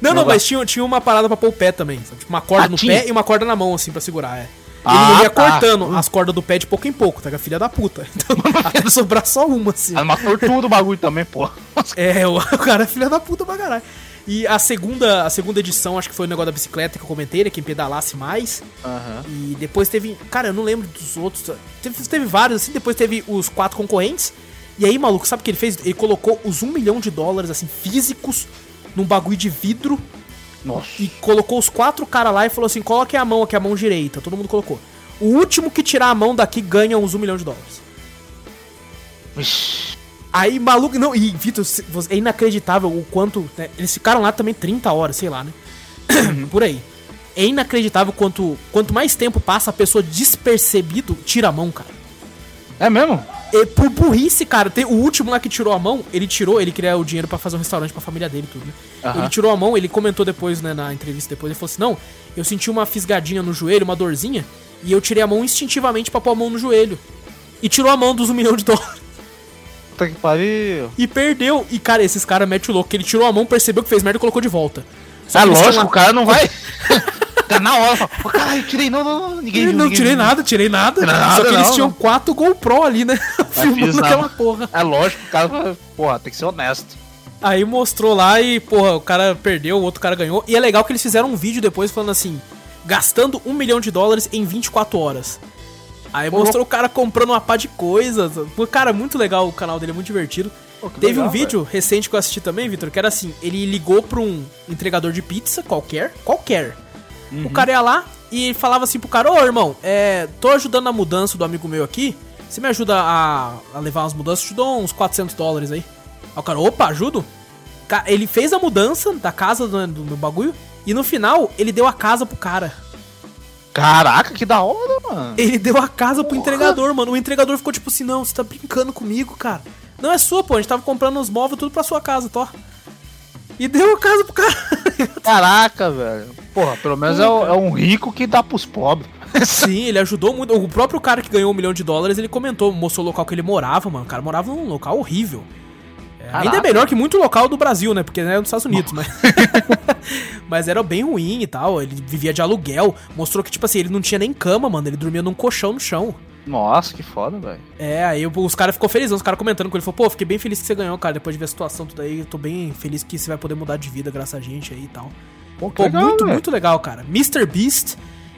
Não, não, Não mas tinha, tinha uma parada pra pôr o pé também. sabe? Tipo, uma corda Ah, no tinha? pé e uma corda na mão, assim, pra segurar, é. Ele Ah, ia tá. cortando as cordas do pé de pouco em pouco, tá? Que é filha da puta. Então, até sobrar só uma, assim. É uma tortura o bagulho também, pô. É, o, cara é filha da puta pra caralho. E a segunda, a segunda edição, acho que foi o negócio da bicicleta que eu comentei, né? Quem pedalasse mais. Aham. E depois teve. Cara, eu não lembro dos outros. Teve, teve vários, assim. Depois teve os quatro concorrentes. E aí, maluco, sabe o que ele fez? Ele colocou os um milhão de dólares, assim, físicos, num bagulho de vidro. Nossa. E colocou os quatro caras lá e falou assim: coloquem a mão aqui, a mão direita. Todo mundo colocou. O último que tirar a mão daqui ganha uns um milhão de dólares. Vixe. Aí, maluco, não, e Vitor, é inacreditável o quanto. né, eles ficaram lá também 30 horas, sei lá, né? Por aí. É inacreditável quanto, quanto mais tempo passa, a pessoa despercebido tira a mão, cara. É mesmo? E por burrice, cara, tem o último lá que tirou a mão, ele tirou, ele queria o dinheiro pra fazer um restaurante pra família dele e tudo, né? Aham. Ele tirou a mão, ele comentou depois, né, na entrevista depois, ele falou assim: "Não, eu senti uma fisgadinha no joelho, uma dorzinha, e eu tirei a mão instintivamente pra pôr a mão no joelho." E tirou a mão dos um milhão de dólares. Puta que pariu. E perdeu. E, cara, esses caras metem o louco. que Ele tirou a mão, percebeu que fez merda e colocou de volta. Só Ah, lógico, o cara não vai. Tá na hora, fala, "Pô, caralho, tirei, não, não, não, ninguém Eu viu. não ninguém tirei viu." nada, tirei nada. Tirei Só nada, que eles não, tinham não. quatro GoPro ali, né? Filmando nada. aquela porra. É lógico, o cara, porra, tem que ser honesto. Aí mostrou lá e, porra, o cara perdeu, o outro cara ganhou. E é legal que eles fizeram um vídeo depois falando assim: gastando um milhão de dólares em 24 horas. Aí mostrou o cara comprando uma pá de coisas. Pô, Cara, muito legal o canal dele, é muito divertido. Pô, Teve um legal, vídeo recente que eu assisti também, Vitor, que era assim: ele ligou pra um entregador de pizza qualquer, qualquer. Uhum. O cara ia lá e falava assim pro cara: Ô irmão, é, tô ajudando na mudança do amigo meu aqui. Você me ajuda a, a levar umas mudanças? Eu te dou uns 400 dólares aí. Aí o cara, opa, ajudo? Ele fez a mudança da casa do, do, do bagulho e no final ele deu a casa pro cara. Caraca, que da hora, mano. Ele deu a casa pro entregador, mano. O entregador ficou tipo assim, não, você tá brincando comigo, cara. Não é sua, pô, a gente tava comprando os móveis tudo pra sua casa, Thor. E deu a casa pro cara. Caraca, velho. Porra, pelo menos é, o- é um rico que dá pros pobres. Sim, ele ajudou muito. O próprio cara que ganhou um milhão de dólares, ele comentou, mostrou o local que ele morava, mano. O cara morava num local horrível. É, ainda é melhor que muito local do Brasil, né? Porque né, é nos Estados Unidos, mas. mas era bem ruim e tal. Ele vivia de aluguel. Mostrou que, tipo assim, ele não tinha nem cama, mano. Ele dormia num colchão no chão. Nossa, que foda, velho. É, aí os caras ficou felizão, os caras comentando com ele, falou, pô, fiquei bem feliz que você ganhou, cara, depois de ver a situação tudo aí, eu tô bem feliz que você vai poder mudar de vida graças a gente aí e tal. Pô, Pô, legal, muito, velho. muito legal, cara. Mr. Beast,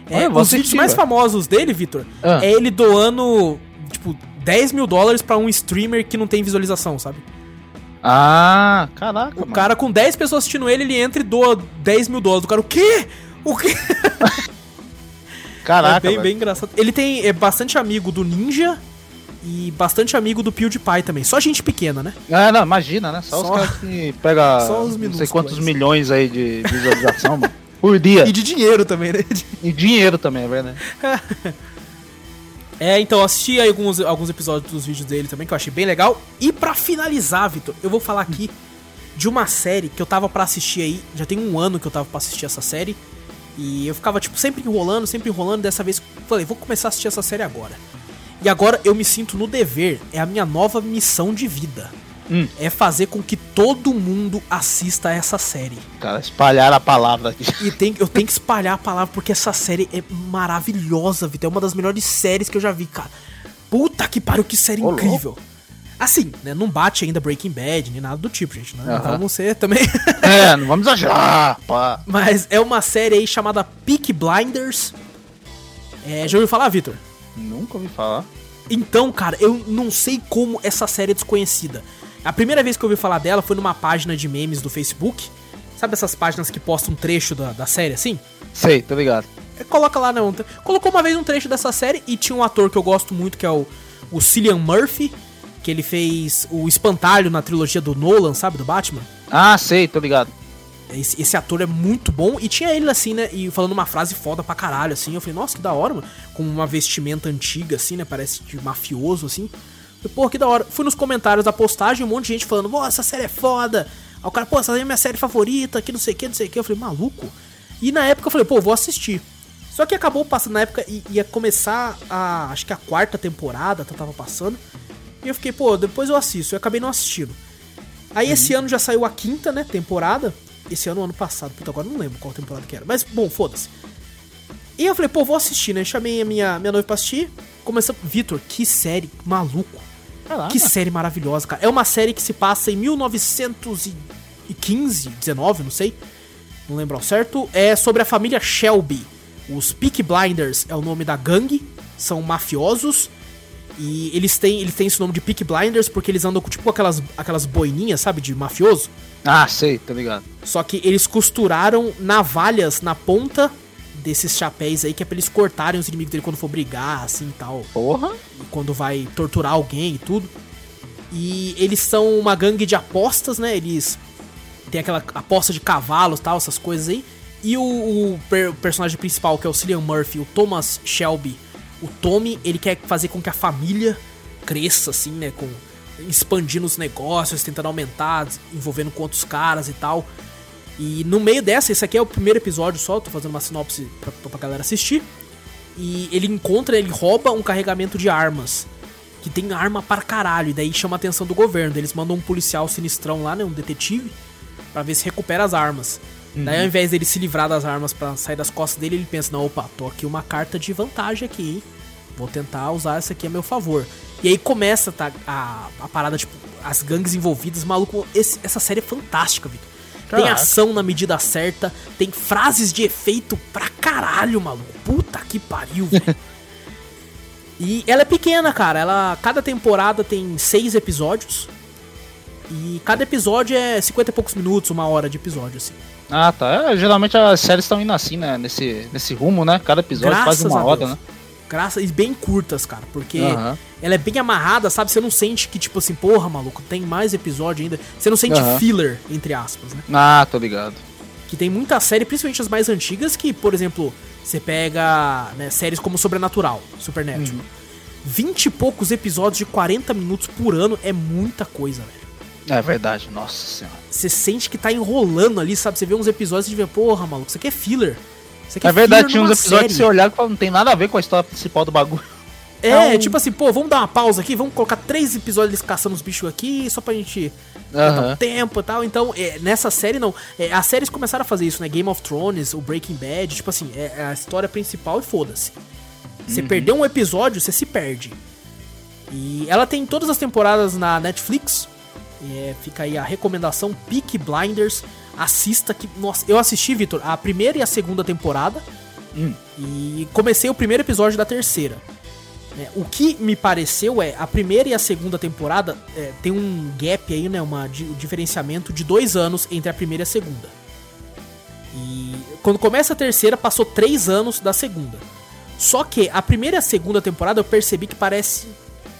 é, vou os vídeos mais famosos dele, Vitor, Ah. é ele doando, tipo, 10 mil dólares pra um streamer que não tem visualização, sabe? Ah, caraca, O mano. cara com 10 pessoas assistindo ele, ele entra e doa 10 mil dólares. O cara, o quê? O quê? Caraca, é bem, velho. bem engraçado. Ele tem é bastante amigo do Ninja e bastante amigo do PewDiePie também. Só gente pequena, né? Ah, não, imagina, né? Só, Só- os caras que pegam só os não sei quantos milhões aí de visualização, mano. Por dia. E de dinheiro também, né? E dinheiro também, é verdade. É, então, assisti aí alguns, alguns episódios dos vídeos dele também, que eu achei bem legal. E pra finalizar, Vitor, eu vou falar aqui de uma série que eu tava pra assistir aí. Já tem um ano que eu tava pra assistir essa série. E eu ficava, tipo, sempre enrolando, sempre enrolando. Dessa vez, falei, vou começar a assistir essa série agora. E agora eu me sinto no dever, é a minha nova missão de vida. Hum. É fazer com que todo mundo assista essa série. Cara, espalhar a palavra aqui. E tem, eu tenho que espalhar a palavra porque essa série é maravilhosa, Vitor. É uma das melhores séries que eu já vi, cara. Puta que pariu, que série Ô, incrível. Assim, né? Não bate ainda Breaking Bad, nem nada do tipo, gente. Né? Aham. Vamos ser também. É, não vamos exagerar, pá. Mas é uma série aí chamada Peak Blinders. É, já ouviu falar, Vitor? Nunca ouvi falar. Então, cara, eu não sei como essa série é desconhecida. A primeira vez que eu ouvi falar dela foi numa página de memes do Facebook. Sabe essas páginas que postam um trecho da, da série assim? Sei, tô ligado. É, Coloca lá, não. Colocou uma vez um trecho dessa série e tinha um ator que eu gosto muito, que é o, o Cillian Murphy, que ele fez o espantalho na trilogia do Nolan, sabe? Do Batman. Ah, sei, tô ligado. Esse, esse ator é muito bom. E tinha ele assim, né? E falando uma frase foda pra caralho, assim. Eu falei, nossa, que da hora, mano. Com uma vestimenta antiga, assim, né? Parece de mafioso, assim. Falei, Pô, que da hora. Fui nos comentários da postagem, um monte de gente falando, pô, essa série é foda. Aí o cara, pô, essa é minha série favorita, que não sei o que, não sei o que. Eu falei, maluco. E na época eu falei, pô, vou assistir. Só que acabou passando na época e ia começar a. Acho que a quarta temporada tá- tava passando. E eu fiquei, pô, depois eu assisto. Eu acabei não assistindo. Aí esse ano já saiu a quinta, né, temporada. Esse ano, ano passado, puta, agora não lembro qual temporada que era. Mas, bom, foda-se. E eu falei, pô, vou assistir, né? Chamei a minha, minha noiva pra assistir. Começamos. Vitor, que série maluco. Que série maravilhosa, cara. É uma série que se passa em 1915, 19, não sei. Não lembro ao certo. É sobre a família Shelby. Os Peak Blinders é o nome da gangue. São mafiosos. E eles têm, eles têm esse nome de Peak Blinders porque eles andam com tipo aquelas, aquelas boininhas, sabe? De mafioso. Ah, sei, tô ligado. Só que eles costuraram navalhas na ponta desses chapéus aí, que é pra eles cortarem os inimigos dele quando for brigar, assim e tal. Porra. E quando vai torturar alguém e tudo. E eles são uma gangue de apostas, né? Eles têm aquela aposta de cavalos tal, essas coisas aí. E o, o per- personagem principal, que é o Cillian Murphy, o Thomas Shelby, o Tommy, ele quer fazer com que a família cresça, assim, né? Com, expandindo os negócios, tentando aumentar, envolvendo com outros caras e tal. E no meio dessa, esse aqui é o primeiro episódio só, tô fazendo uma sinopse pra, pra galera assistir. E ele encontra, ele rouba um carregamento de armas. Que tem arma para caralho. E daí chama a atenção do governo. Eles mandam um policial sinistrão lá, né? Um detetive. Pra ver se recupera as armas. Daí ao invés dele se livrar das armas pra sair das costas dele, ele pensa, não, opa, tô aqui uma carta de vantagem aqui, hein? Vou tentar usar essa aqui a meu favor. E aí começa tá, a, a parada, tipo, as gangues envolvidas, maluco. esse- essa série é fantástica, Vitor. Tem ação na medida certa, tem frases de efeito pra caralho, maluco. Puta que pariu, velho. E ela é pequena, cara. Ela cada temporada tem seis episódios. E cada episódio é 50 e poucos minutos, uma hora de episódio, assim. Ah, tá. É, geralmente as séries estão indo assim, né? Nesse, nesse rumo, né? Cada episódio quase uma a hora, Deus. né? Graças, e bem curtas, cara, porque Aham. ela é bem amarrada, sabe? Você não sente que, tipo assim, porra, maluco, tem mais episódio ainda. Você não sente Aham. filler, entre aspas, né? Ah, tô ligado. Que tem muita série, principalmente as mais antigas, que, por exemplo, Você pega né, séries como Sobrenatural, Supernatural. Uhum. 20 e poucos episódios de 40 minutos por ano é muita coisa, velho. É verdade, nossa senhora. Você sente que tá enrolando ali, sabe? Você vê uns episódios e vê, porra, maluco, isso aqui é filler. Isso aqui É verdade, filler tinha uns episódios que série. você olhava e falava, não tem nada a ver com a história principal do bagulho. É, É um- tipo assim, pô, vamos dar uma pausa aqui, vamos colocar três episódios eles caçando os bichos aqui, só pra gente dar um tempo e tal. Então, é, nessa série não. É, as séries começaram a fazer isso, né? Game of Thrones, o Breaking Bad, tipo assim, é, é a história principal e foda-se. Você perdeu um episódio, você se perde. E ela tem todas as temporadas na Netflix. É, fica aí a recomendação Peak Blinders. Assista que. Nossa, eu assisti, Vitor, a primeira e a segunda temporada. Hum. E comecei o primeiro episódio da terceira. né? o que me pareceu é, a primeira e a segunda temporada é, tem um gap aí, né? Uma, um diferenciamento de dois anos entre a primeira e a segunda. E quando começa a terceira, passou três anos da segunda. Só que a primeira e a segunda temporada eu percebi que parece.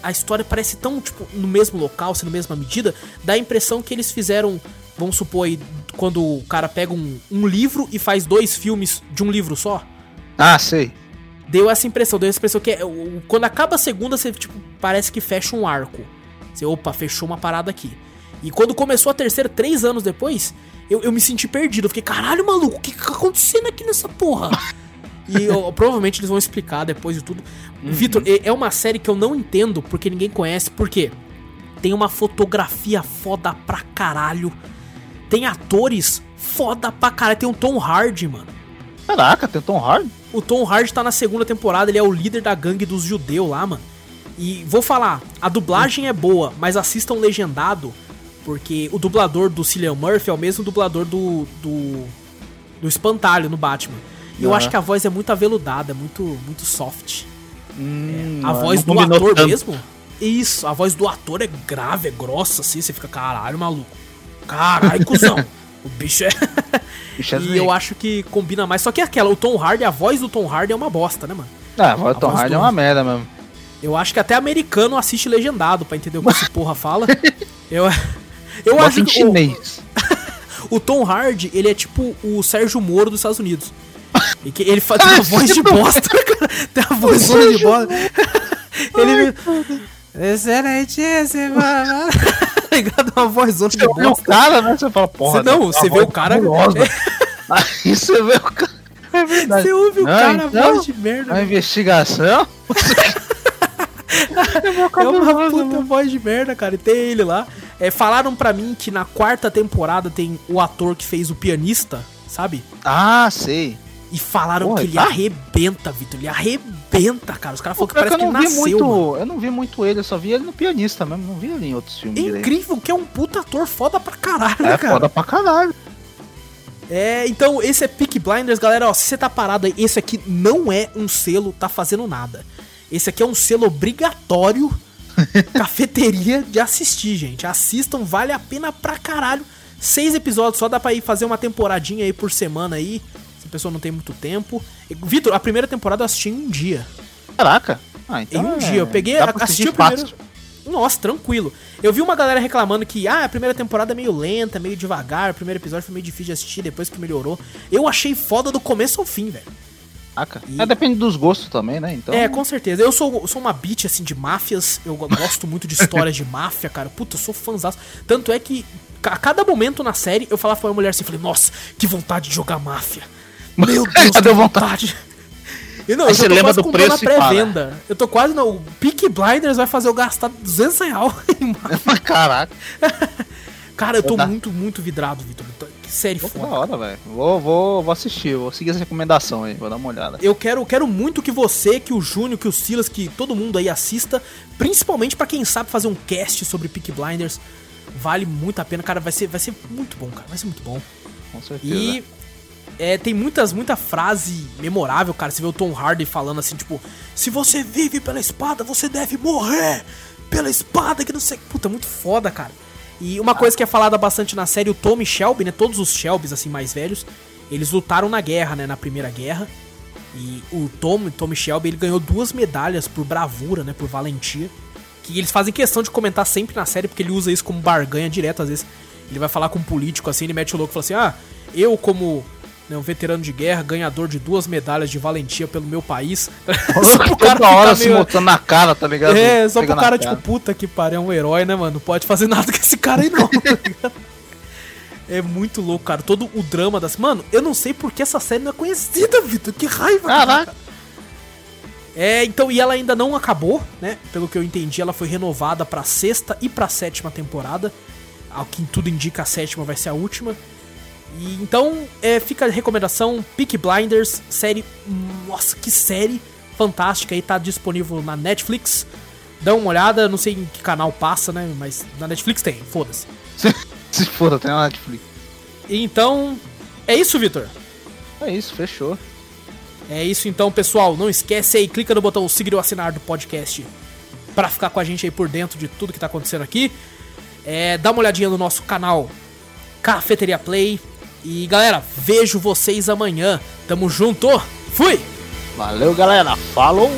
A história parece tão, tipo, no mesmo local, se na mesma medida, dá a impressão que eles fizeram. Vamos supor aí, quando o cara pega um, um livro e faz dois filmes de um livro só. Ah, sei. Deu essa impressão, deu essa impressão que é, quando acaba a segunda, você, tipo, parece que fecha um arco. Você, opa, fechou uma parada aqui. E quando começou a terceira, três anos depois, eu, eu me senti perdido. Eu fiquei, caralho, maluco, o que, que tá acontecendo aqui nessa porra? e eu- provavelmente eles vão explicar depois de tudo. Vitor, é- uma série que eu não entendo porque ninguém conhece. Por quê? Tem uma fotografia foda pra caralho. Tem atores foda pra caralho. Tem um Tom Hardy, mano. Caraca, tem Tom Hardy? O Tom Hardy tá na segunda temporada, ele é o líder da gangue dos judeus lá, mano. E vou falar, a dublagem é boa, mas assistam legendado, porque o dublador do Cillian Murphy é o mesmo dublador do do, do Espantalho no Batman. E eu acho que a voz é muito aveludada, é muito muito soft. Hum, A não- voz do ator tanto. mesmo? Isso, a voz do ator é grave, é grossa assim, você fica, caralho, maluco. Caralho, cuzão. o bicho é Bicho é E zica. eu acho que combina mais. Só que é aquela, o Tom Hardy, a voz do Tom Hardy é uma bosta, né, mano? Ah, a voz do Tom voz Hardy do- é uma merda mesmo. Eu acho que até americano assiste legendado pra entender o que esse porra fala. Eu, eu Bota acho em que o, o Tom Hardy, ele é tipo o Sérgio Moro dos Estados Unidos. E que ele faz uma voz de bosta, cara. Tem uma voz de bosta. Ele. Excelentíssimo. Tá ligado? Uma voz de Você olha o bosta. cara, né? Você fala, porra. Você não, você vê voz o cara-. Aí você vê o cara. É verdade. Você ouve o Não, cara, então, voz de merda. Uma investigação. É uma puta voz de merda, cara. E tem ele lá. É, falaram pra mim que na quarta temporada tem o ator que fez o pianista, sabe? Ah, sei. E falaram Porra, que ele tá? arrebenta, Vitor. Ele arrebenta, cara. Os caras falaram que que parece que eu ele nasceu. muito. mano. Eu não vi muito ele, eu só vi ele no pianista mesmo. Não vi ele em outros filmes É direito. incrível que é um puta ator foda pra caralho, É né, cara? foda pra caralho. É, então esse é Peak Blinders, galera. Ó, se você tá parado aí, esse aqui não é um selo, tá fazendo nada. Esse aqui é um selo obrigatório, cafeteria de assistir, gente. Assistam, vale a pena pra caralho. Seis episódios, só dá pra ir fazer uma temporadinha aí por semana aí. A pessoa não tem muito tempo. Vitor, a primeira temporada eu assisti em um dia. Caraca. Ah, Em então. um é- dia. Eu peguei, dá pra assisti o primeiro. Nossa, tranquilo. Eu vi uma galera reclamando que ah, a primeira temporada é meio lenta, meio devagar, o primeiro episódio foi meio difícil de assistir, depois que melhorou. Eu achei foda do começo ao fim, velho. Caraca. E- É, depende dos gostos também, né? Então. É, com certeza. Eu sou, sou uma bitch, assim, de máfias. Eu gosto muito de histórias de máfia, cara. Puta, eu sou fãzaço. Tanto é que a cada momento na série eu falava pra uma mulher assim, falei, nossa, que vontade de jogar máfia. Meu Deus, que Deu vontade. E não, Aí eu já você tô lembra quase do preço pré-venda. Eu tô quase no... O Peak Blinders vai fazer eu gastar 200 reais. Caraca. Cara, eu tô muito, muito vidrado, Vitor. Que série Pô, foda. da hora, velho. Vou, vou, vou assistir, vou seguir essa recomendação aí, vou dar uma olhada. Eu quero, quero muito que você, que o Júnior, que o Silas, que todo mundo aí assista, principalmente pra quem sabe fazer um cast sobre Peak Blinders. Vale muito a pena, cara. Vai ser, vai ser muito bom, cara. Vai ser muito bom. Com certeza. E é, tem muitas, muita frase memorável, cara. Você vê o Tom Hardy falando assim, tipo, se você vive pela espada, você deve morrer pela espada, que não sei. Puta, muito foda, cara. E uma coisa que é falada bastante na série, o Tommy Shelby, né? Todos os Shelbys, assim, mais velhos, eles lutaram na guerra, né? Na Primeira Guerra. E o Tom, Tommy Shelby, ele ganhou duas medalhas por bravura, né? Por valentia. Que eles fazem questão de comentar sempre na série, porque ele usa isso como barganha direto, às vezes. Ele vai falar com um político assim, ele mete o louco e fala assim: Ah, eu como né, um veterano de guerra, ganhador de duas medalhas de valentia pelo meu país. só pro cara Toda hora se mostrando na cara, tá ligado? É, só pro cara, tipo, puta que pariu, é um herói, né, mano? Não pode fazer nada com esse cara aí, não, tá É muito louco, cara. Todo o drama das. Mano, eu não sei porque essa série não é conhecida, Vitor. Que raiva, Caraca. cara. É, então, e ela ainda não acabou, né? Pelo que eu entendi, ela foi renovada pra sexta e pra sétima temporada. Ao que tudo indica, a sétima vai ser a última. E então, é, fica a recomendação: Peak Blinders, série. Nossa, que série fantástica aí, tá disponível na Netflix. Dá uma olhada, não sei em que canal passa, né? Mas na Netflix tem, foda-se. Se foda, tem na Netflix. Então, é isso, Vitor? É isso, fechou. É isso então, pessoal. Não esquece aí, clica no botão seguir ou assinar do podcast para ficar com a gente aí por dentro de tudo que tá acontecendo aqui. É, dá uma olhadinha no nosso canal Cafeteria Play. E galera, vejo vocês amanhã. Tamo junto. Fui! Valeu, galera. Falou!